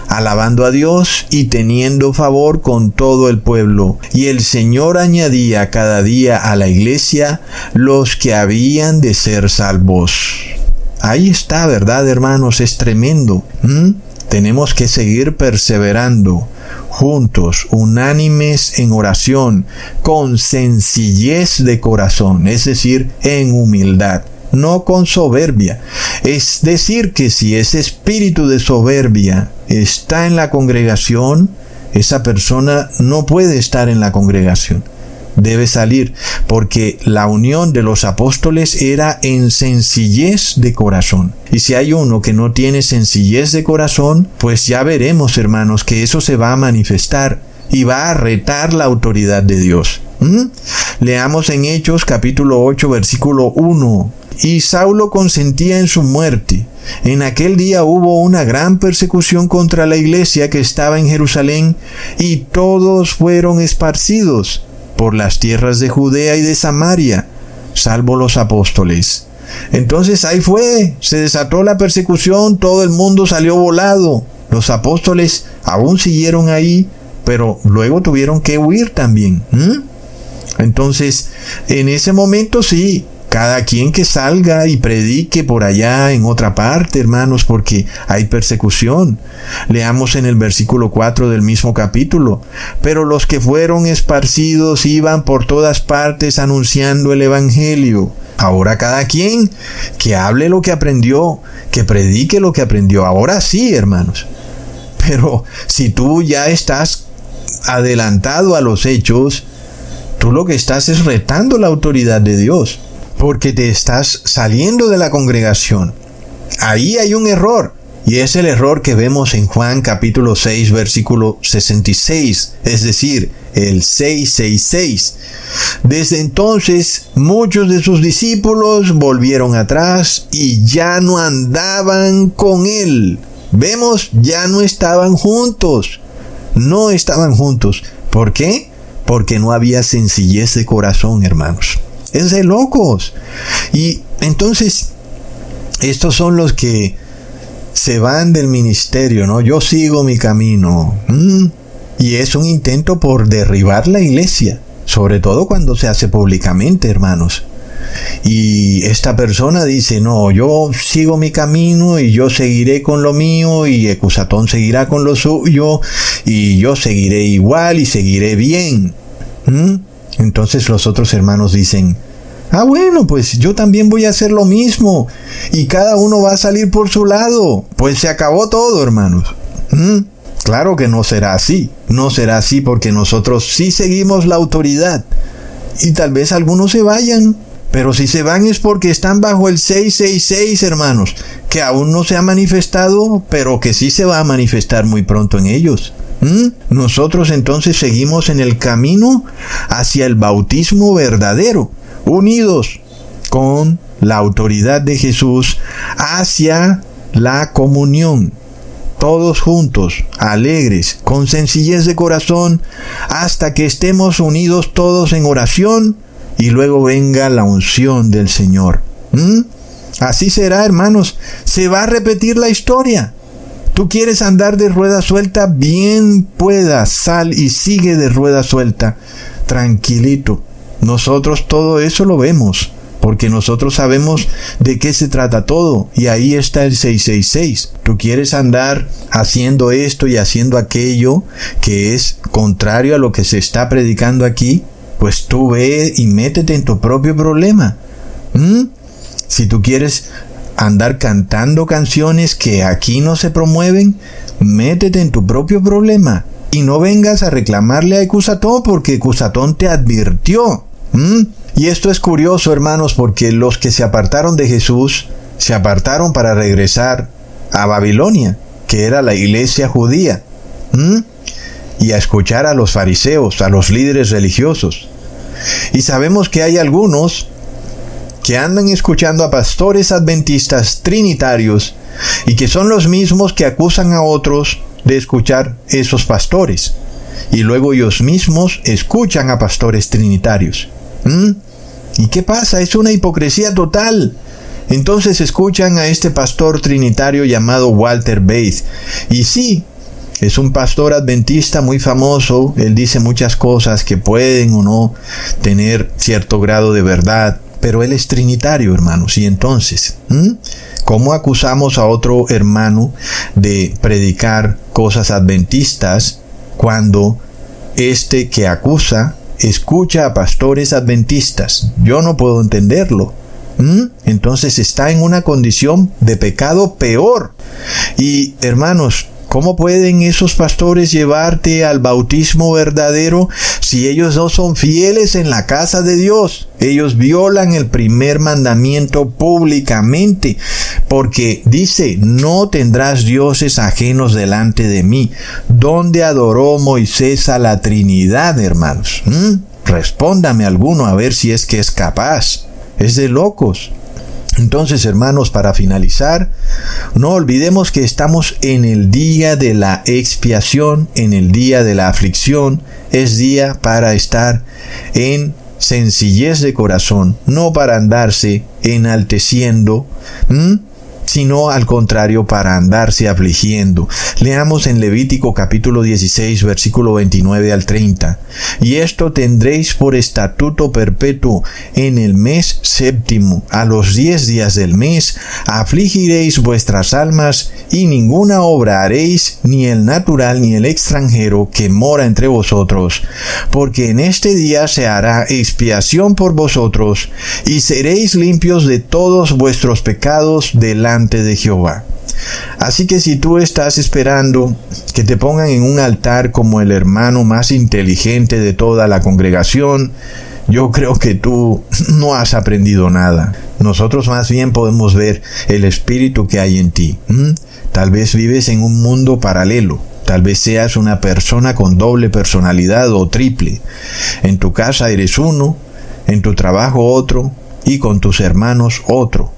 alabando a Dios y teniendo favor con todo el pueblo. Y el Señor añadía cada día a la iglesia los que habían de ser salvos. Ahí está, ¿verdad, hermanos? Es tremendo. Tenemos que seguir perseverando juntos, unánimes en oración, con sencillez de corazón, es decir, en humildad, no con soberbia. Es decir, que si ese espíritu de soberbia está en la congregación, esa persona no puede estar en la congregación debe salir, porque la unión de los apóstoles era en sencillez de corazón. Y si hay uno que no tiene sencillez de corazón, pues ya veremos, hermanos, que eso se va a manifestar y va a retar la autoridad de Dios. ¿Mm? Leamos en Hechos capítulo 8 versículo 1. Y Saulo consentía en su muerte. En aquel día hubo una gran persecución contra la iglesia que estaba en Jerusalén y todos fueron esparcidos por las tierras de Judea y de Samaria, salvo los apóstoles. Entonces ahí fue, se desató la persecución, todo el mundo salió volado. Los apóstoles aún siguieron ahí, pero luego tuvieron que huir también. Entonces, en ese momento sí, cada quien que salga y predique por allá en otra parte, hermanos, porque hay persecución. Leamos en el versículo 4 del mismo capítulo. Pero los que fueron esparcidos iban por todas partes anunciando el Evangelio. Ahora cada quien que hable lo que aprendió, que predique lo que aprendió. Ahora sí, hermanos. Pero si tú ya estás adelantado a los hechos, tú lo que estás es retando la autoridad de Dios, porque te estás saliendo de la congregación. Ahí hay un error. Y es el error que vemos en Juan capítulo 6 versículo 66, es decir, el 666. Desde entonces muchos de sus discípulos volvieron atrás y ya no andaban con él. Vemos, ya no estaban juntos. No estaban juntos. ¿Por qué? Porque no había sencillez de corazón, hermanos. Es de locos. Y entonces, estos son los que se van del ministerio, ¿no? Yo sigo mi camino. Y es un intento por derribar la iglesia, sobre todo cuando se hace públicamente, hermanos. Y esta persona dice, no, yo sigo mi camino y yo seguiré con lo mío y Ecusatón seguirá con lo suyo y yo seguiré igual y seguiré bien. Entonces los otros hermanos dicen, Ah, bueno, pues yo también voy a hacer lo mismo. Y cada uno va a salir por su lado. Pues se acabó todo, hermanos. ¿Mm? Claro que no será así. No será así porque nosotros sí seguimos la autoridad. Y tal vez algunos se vayan. Pero si se van es porque están bajo el 666, hermanos, que aún no se ha manifestado, pero que sí se va a manifestar muy pronto en ellos. ¿Mm? Nosotros entonces seguimos en el camino hacia el bautismo verdadero unidos con la autoridad de Jesús hacia la comunión. Todos juntos, alegres, con sencillez de corazón, hasta que estemos unidos todos en oración y luego venga la unción del Señor. ¿Mm? Así será, hermanos. Se va a repetir la historia. Tú quieres andar de rueda suelta, bien pueda, sal y sigue de rueda suelta, tranquilito. Nosotros todo eso lo vemos, porque nosotros sabemos de qué se trata todo, y ahí está el 666. Tú quieres andar haciendo esto y haciendo aquello que es contrario a lo que se está predicando aquí, pues tú ve y métete en tu propio problema. ¿Mm? Si tú quieres andar cantando canciones que aquí no se promueven, métete en tu propio problema. Y no vengas a reclamarle a Ecusatón porque Ecusatón te advirtió. Y esto es curioso, hermanos, porque los que se apartaron de Jesús se apartaron para regresar a Babilonia, que era la iglesia judía, y a escuchar a los fariseos, a los líderes religiosos. Y sabemos que hay algunos que andan escuchando a pastores adventistas trinitarios y que son los mismos que acusan a otros de escuchar esos pastores. Y luego ellos mismos escuchan a pastores trinitarios. ¿Mm? ¿Y qué pasa? Es una hipocresía total. Entonces escuchan a este pastor trinitario llamado Walter Bates. Y sí, es un pastor adventista muy famoso. Él dice muchas cosas que pueden o no tener cierto grado de verdad. Pero él es trinitario, hermanos. Y entonces, ¿cómo acusamos a otro hermano de predicar cosas adventistas cuando este que acusa escucha a pastores adventistas. Yo no puedo entenderlo. Entonces está en una condición de pecado peor. Y hermanos, ¿Cómo pueden esos pastores llevarte al bautismo verdadero si ellos no son fieles en la casa de Dios? Ellos violan el primer mandamiento públicamente porque dice, no tendrás dioses ajenos delante de mí. ¿Dónde adoró Moisés a la Trinidad, hermanos? ¿Mm? Respóndame alguno a ver si es que es capaz. Es de locos. Entonces, hermanos, para finalizar, no olvidemos que estamos en el día de la expiación, en el día de la aflicción, es día para estar en sencillez de corazón, no para andarse enalteciendo, sino al contrario para andarse afligiendo. Leamos en Levítico capítulo 16 versículo 29 al 30. Y esto tendréis por estatuto perpetuo en el mes séptimo, a los diez días del mes, afligiréis vuestras almas y ninguna obra haréis, ni el natural ni el extranjero que mora entre vosotros, porque en este día se hará expiación por vosotros y seréis limpios de todos vuestros pecados delante de Jehová. Así que si tú estás esperando que te pongan en un altar como el hermano más inteligente de toda la congregación, yo creo que tú no has aprendido nada. Nosotros más bien podemos ver el espíritu que hay en ti. Tal vez vives en un mundo paralelo. Tal vez seas una persona con doble personalidad o triple. En tu casa eres uno, en tu trabajo otro y con tus hermanos otro.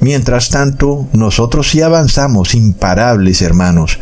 Mientras tanto, nosotros sí avanzamos imparables, hermanos.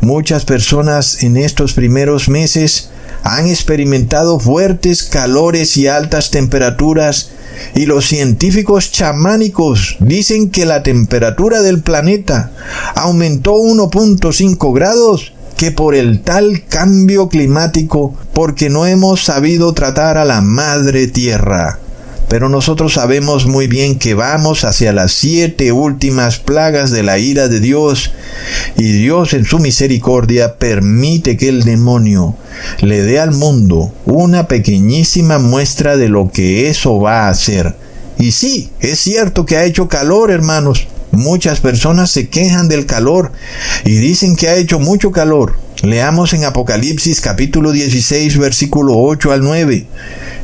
Muchas personas en estos primeros meses han experimentado fuertes calores y altas temperaturas y los científicos chamánicos dicen que la temperatura del planeta aumentó 1.5 grados que por el tal cambio climático porque no hemos sabido tratar a la madre tierra. Pero nosotros sabemos muy bien que vamos hacia las siete últimas plagas de la ira de Dios y Dios en su misericordia permite que el demonio le dé al mundo una pequeñísima muestra de lo que eso va a hacer. Y sí, es cierto que ha hecho calor, hermanos. Muchas personas se quejan del calor y dicen que ha hecho mucho calor. Leamos en Apocalipsis capítulo 16 versículo 8 al 9.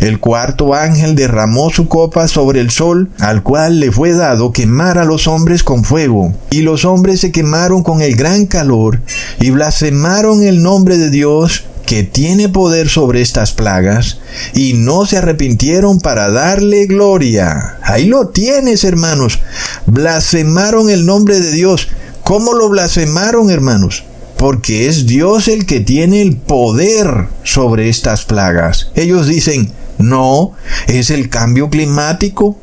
El cuarto ángel derramó su copa sobre el sol, al cual le fue dado quemar a los hombres con fuego. Y los hombres se quemaron con el gran calor y blasfemaron el nombre de Dios que tiene poder sobre estas plagas, y no se arrepintieron para darle gloria. Ahí lo tienes, hermanos. Blasfemaron el nombre de Dios. ¿Cómo lo blasfemaron, hermanos? Porque es Dios el que tiene el poder sobre estas plagas. Ellos dicen, no, es el cambio climático.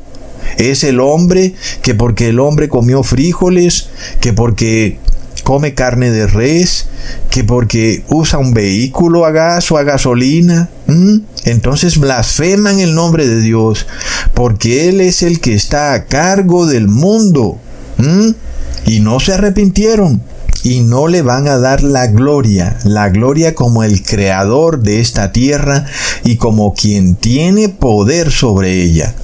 Es el hombre que porque el hombre comió frijoles, que porque come carne de res, que porque usa un vehículo a gas o a gasolina. Entonces blasfeman el nombre de Dios, porque Él es el que está a cargo del mundo. Y no se arrepintieron y no le van a dar la gloria, la gloria como el creador de esta tierra y como quien tiene poder sobre ella.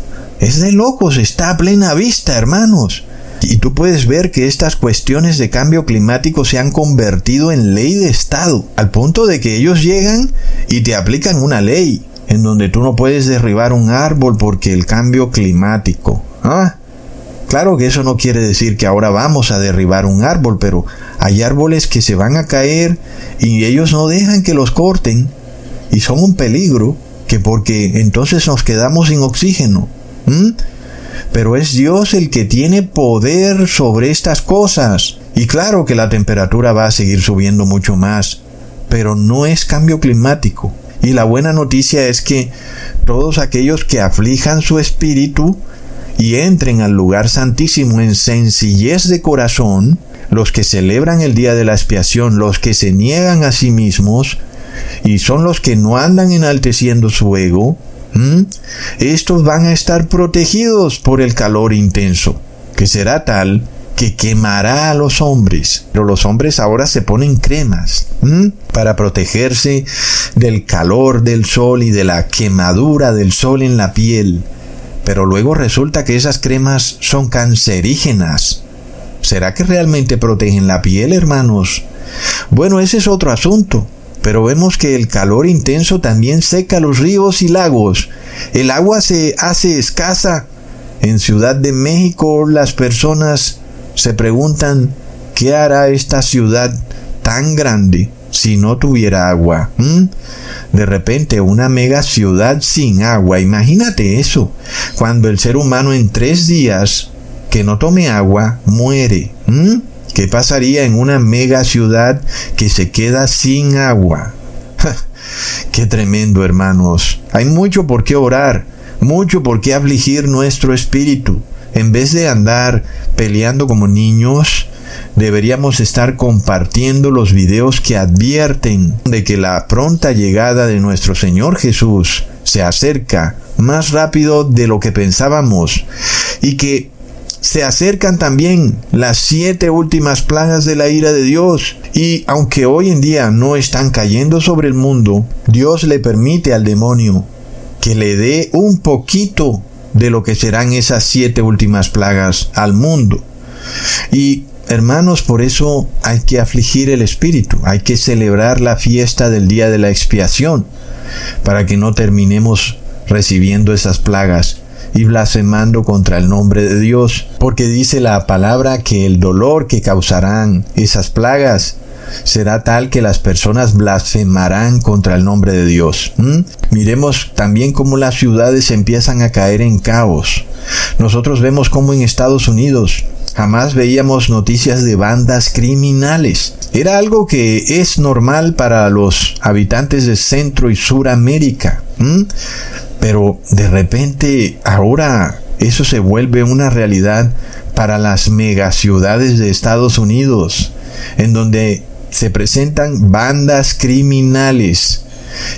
Es de locos, está a plena vista, hermanos. Y tú puedes ver que estas cuestiones de cambio climático se han convertido en ley de Estado, al punto de que ellos llegan y te aplican una ley en donde tú no puedes derribar un árbol porque el cambio climático. Ah, claro que eso no quiere decir que ahora vamos a derribar un árbol, pero hay árboles que se van a caer y ellos no dejan que los corten y son un peligro que porque entonces nos quedamos sin oxígeno. Pero es Dios el que tiene poder sobre estas cosas. Y claro que la temperatura va a seguir subiendo mucho más, pero no es cambio climático. Y la buena noticia es que todos aquellos que aflijan su espíritu y entren al lugar santísimo en sencillez de corazón, los que celebran el día de la expiación, los que se niegan a sí mismos, y son los que no andan enalteciendo su ego, estos van a estar protegidos por el calor intenso, que será tal que quemará a los hombres. Pero los hombres ahora se ponen cremas para protegerse del calor del sol y de la quemadura del sol en la piel. Pero luego resulta que esas cremas son cancerígenas. ¿Será que realmente protegen la piel, hermanos? Bueno, ese es otro asunto pero vemos que el calor intenso también seca los ríos y lagos. El agua se hace escasa. En Ciudad de México las personas se preguntan ¿qué hará esta ciudad tan grande si no tuviera agua? ¿Mm? De repente una mega ciudad sin agua. Imagínate eso. Cuando el ser humano en tres días que no tome agua muere. ¿Mm? ¿Qué pasaría en una mega ciudad que se queda sin agua? Qué tremendo, hermanos. Hay mucho por qué orar, mucho por qué afligir nuestro espíritu. en vez de andar peleando como niños, deberíamos estar compartiendo los videos que advierten de que la pronta llegada de nuestro Señor Jesús se acerca más rápido de lo que pensábamos y que se acercan también las siete últimas plagas de la ira de Dios. Y aunque hoy en día no están cayendo sobre el mundo, Dios le permite al demonio que le dé un poquito de lo que serán esas siete últimas plagas al mundo. Y hermanos, por eso hay que afligir el espíritu, hay que celebrar la fiesta del día de la expiación, para que no terminemos recibiendo esas plagas y blasfemando contra el nombre de Dios, porque dice la palabra que el dolor que causarán esas plagas será tal que las personas blasfemarán contra el nombre de Dios. Miremos también cómo las ciudades empiezan a caer en caos. Nosotros vemos cómo en Estados Unidos jamás veíamos noticias de bandas criminales. Era algo que es normal para los habitantes de Centro y Suramérica. Pero de repente ahora eso se vuelve una realidad para las megaciudades de Estados Unidos, en donde se presentan bandas criminales.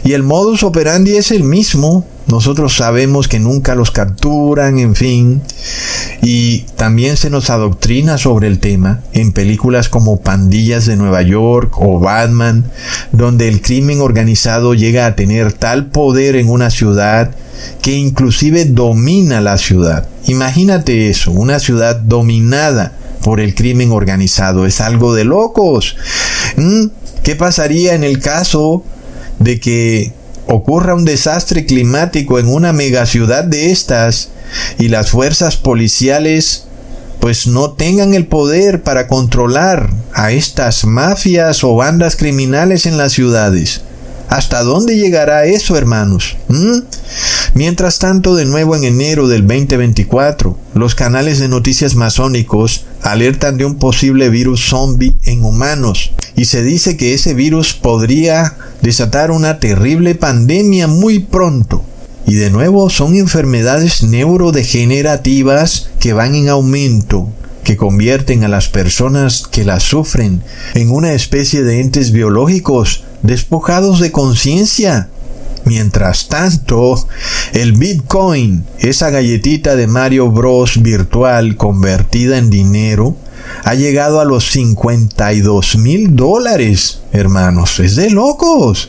Y el modus operandi es el mismo. Nosotros sabemos que nunca los capturan, en fin. Y también se nos adoctrina sobre el tema en películas como Pandillas de Nueva York o Batman, donde el crimen organizado llega a tener tal poder en una ciudad que inclusive domina la ciudad. Imagínate eso, una ciudad dominada por el crimen organizado. Es algo de locos. ¿Mm? ¿Qué pasaría en el caso de que ocurra un desastre climático en una megaciudad de estas y las fuerzas policiales pues no tengan el poder para controlar a estas mafias o bandas criminales en las ciudades? ¿Hasta dónde llegará eso, hermanos? ¿Mm? Mientras tanto, de nuevo en enero del 2024, los canales de noticias masónicos alertan de un posible virus zombie en humanos y se dice que ese virus podría desatar una terrible pandemia muy pronto. Y de nuevo son enfermedades neurodegenerativas que van en aumento, que convierten a las personas que las sufren en una especie de entes biológicos despojados de conciencia. Mientras tanto, el Bitcoin, esa galletita de Mario Bros virtual convertida en dinero, ha llegado a los 52 mil dólares, hermanos. Es de locos.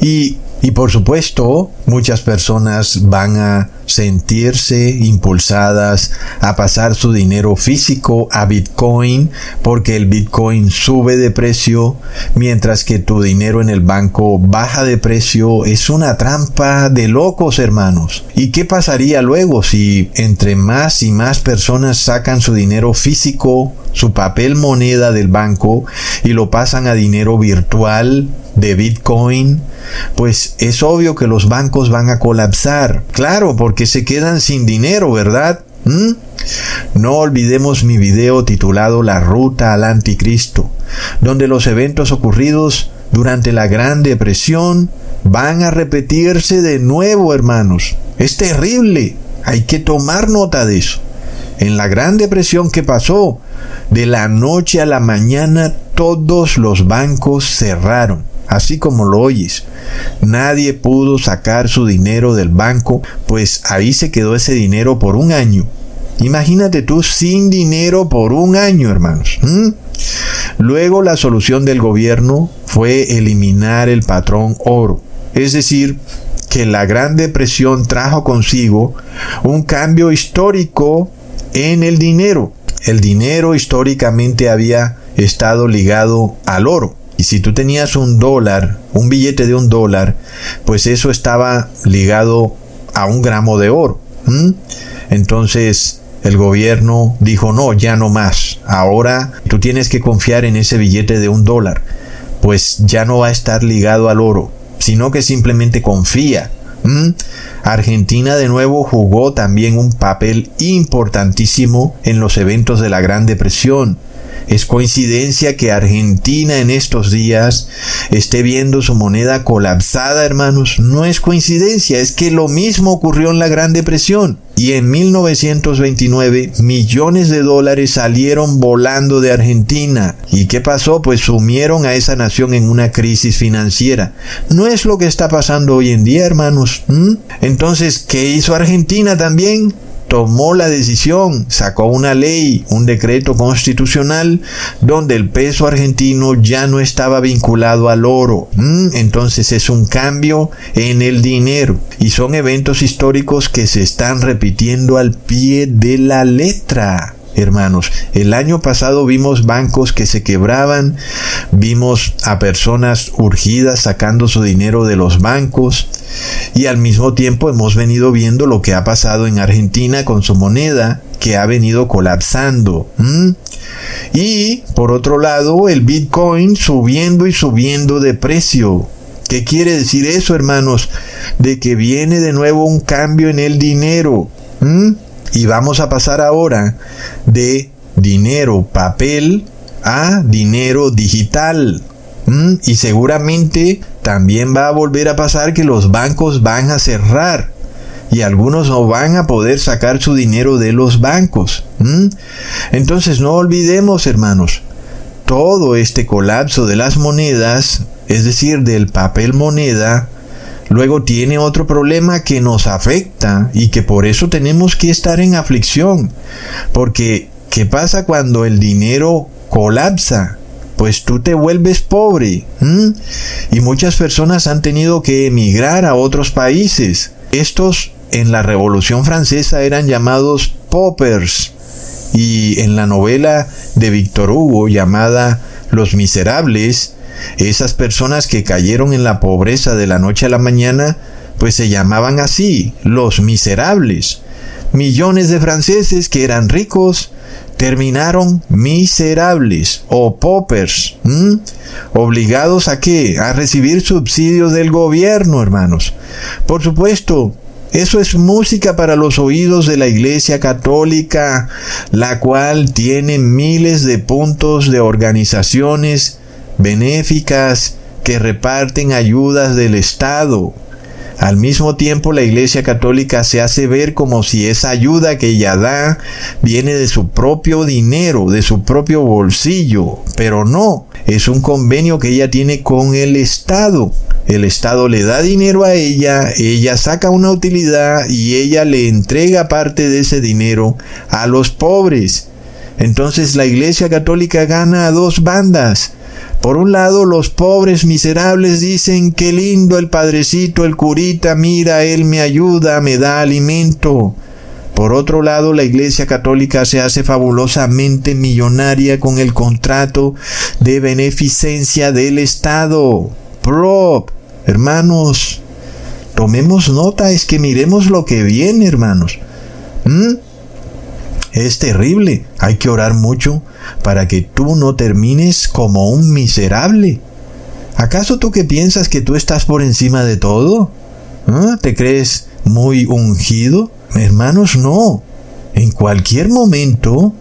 Y y por supuesto, muchas personas van a sentirse impulsadas a pasar su dinero físico a Bitcoin porque el Bitcoin sube de precio mientras que tu dinero en el banco baja de precio. Es una trampa de locos, hermanos. ¿Y qué pasaría luego si entre más y más personas sacan su dinero físico, su papel moneda del banco y lo pasan a dinero virtual de Bitcoin? pues es obvio que los bancos van a colapsar. Claro, porque se quedan sin dinero, ¿verdad? ¿Mm? No olvidemos mi video titulado La Ruta al Anticristo, donde los eventos ocurridos durante la Gran Depresión van a repetirse de nuevo, hermanos. Es terrible. Hay que tomar nota de eso. En la Gran Depresión que pasó, de la noche a la mañana todos los bancos cerraron así como lo oyes. Nadie pudo sacar su dinero del banco, pues ahí se quedó ese dinero por un año. Imagínate tú sin dinero por un año, hermanos. Luego la solución del gobierno fue eliminar el patrón oro, es decir, que la Gran Depresión trajo consigo un cambio histórico en el dinero. El dinero históricamente había estado ligado al oro. Si tú tenías un dólar, un billete de un dólar, pues eso estaba ligado a un gramo de oro. Entonces el gobierno dijo, no, ya no más. Ahora tú tienes que confiar en ese billete de un dólar. Pues ya no va a estar ligado al oro, sino que simplemente confía. Argentina de nuevo jugó también un papel importantísimo en los eventos de la Gran Depresión Es coincidencia que Argentina en estos días esté viendo su moneda colapsada, hermanos. No es coincidencia, es que lo mismo ocurrió en la Gran Depresión. Y en 1929 millones de dólares salieron volando de Argentina. ¿Y qué pasó? Pues sumieron a esa nación en una crisis financiera. No es lo que está pasando hoy en día, hermanos. Entonces, ¿qué hizo Argentina también? Tomó la decisión, sacó una ley, un decreto constitucional, donde el peso argentino ya no estaba vinculado al oro. Mm, entonces es un cambio en el dinero. Y son eventos históricos que se están repitiendo al pie de la letra hermanos. El año pasado vimos bancos que se quebraban, vimos a personas urgidas sacando su dinero de los bancos y al mismo tiempo hemos venido viendo lo que ha pasado en Argentina con su moneda que ha venido colapsando. Y por otro lado, el Bitcoin subiendo y subiendo de precio. ¿Qué quiere decir eso, hermanos? De que viene de nuevo un cambio en el dinero. Y vamos a pasar ahora de dinero papel a dinero digital. Mm, y seguramente también va a volver a pasar que los bancos van a cerrar y algunos no van a poder sacar su dinero de los bancos. Mm. Entonces no olvidemos, hermanos, todo este colapso de las monedas, es decir, del papel moneda, luego tiene otro problema que nos afecta y que por eso tenemos que estar en aflicción. Porque, ¿qué pasa cuando el dinero colapsa? Pues tú te vuelves pobre. Y muchas personas han tenido que emigrar a otros países. Estos en la Revolución Francesa eran llamados poppers. Y en la novela de Víctor Hugo llamada Los Miserables, esas personas que cayeron en la pobreza de la noche a la mañana, pues se llamaban así, los miserables. Millones de franceses que eran ricos terminaron miserables o paupers, obligados a qué? A recibir subsidios del gobierno, hermanos. Por supuesto, eso es música para los oídos de la Iglesia Católica, la cual tiene miles de puntos de organizaciones benéficas que reparten ayudas del Estado. Al mismo tiempo la Iglesia Católica se hace ver como si esa ayuda que ella da viene de su propio dinero, de su propio bolsillo, pero no, es un convenio que ella tiene con el Estado. El Estado le da dinero a ella, ella saca una utilidad y ella le entrega parte de ese dinero a los pobres. Entonces la Iglesia Católica gana a dos bandas. Por un lado, los pobres miserables dicen, qué lindo el padrecito, el curita, mira, él me ayuda, me da alimento. Por otro lado, la Iglesia Católica se hace fabulosamente millonaria con el contrato de beneficencia del Estado. Prop, hermanos, tomemos nota, es que miremos lo que viene, hermanos. ¿Mm? Es terrible, hay que orar mucho para que tú no termines como un miserable. ¿Acaso tú que piensas que tú estás por encima de todo? ¿Ah? ¿Te crees muy ungido? Hermanos, no. En cualquier momento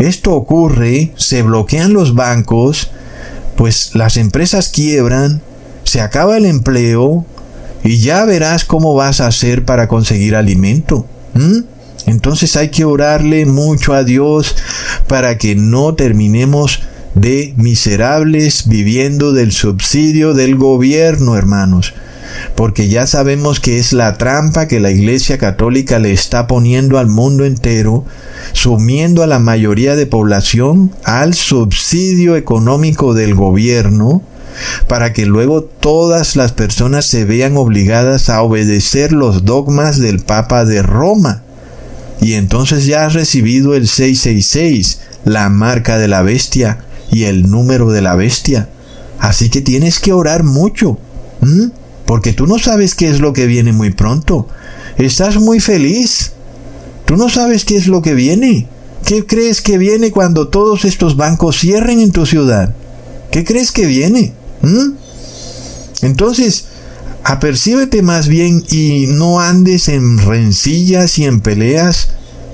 esto ocurre, se bloquean los bancos, pues las empresas quiebran, se acaba el empleo y ya verás cómo vas a hacer para conseguir alimento. Entonces hay que orarle mucho a Dios para que no terminemos de miserables viviendo del subsidio del gobierno, hermanos. Porque ya sabemos que es la trampa que la Iglesia Católica le está poniendo al mundo entero, sumiendo a la mayoría de población al subsidio económico del gobierno, para que luego todas las personas se vean obligadas a obedecer los dogmas del Papa de Roma y entonces ya has recibido el 666, la marca de la bestia y el número de la bestia. Así que tienes que orar mucho, porque tú no sabes qué es lo que viene muy pronto. Estás muy feliz. Tú no sabes qué es lo que viene. ¿Qué crees que viene cuando todos estos bancos cierren en tu ciudad? ¿Qué crees que viene? Entonces, apercíbete más bien y no andes en rencillas y en peleas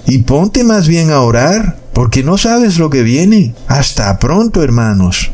y ponte más bien a orar, porque no sabes lo que viene. Hasta pronto, hermanos.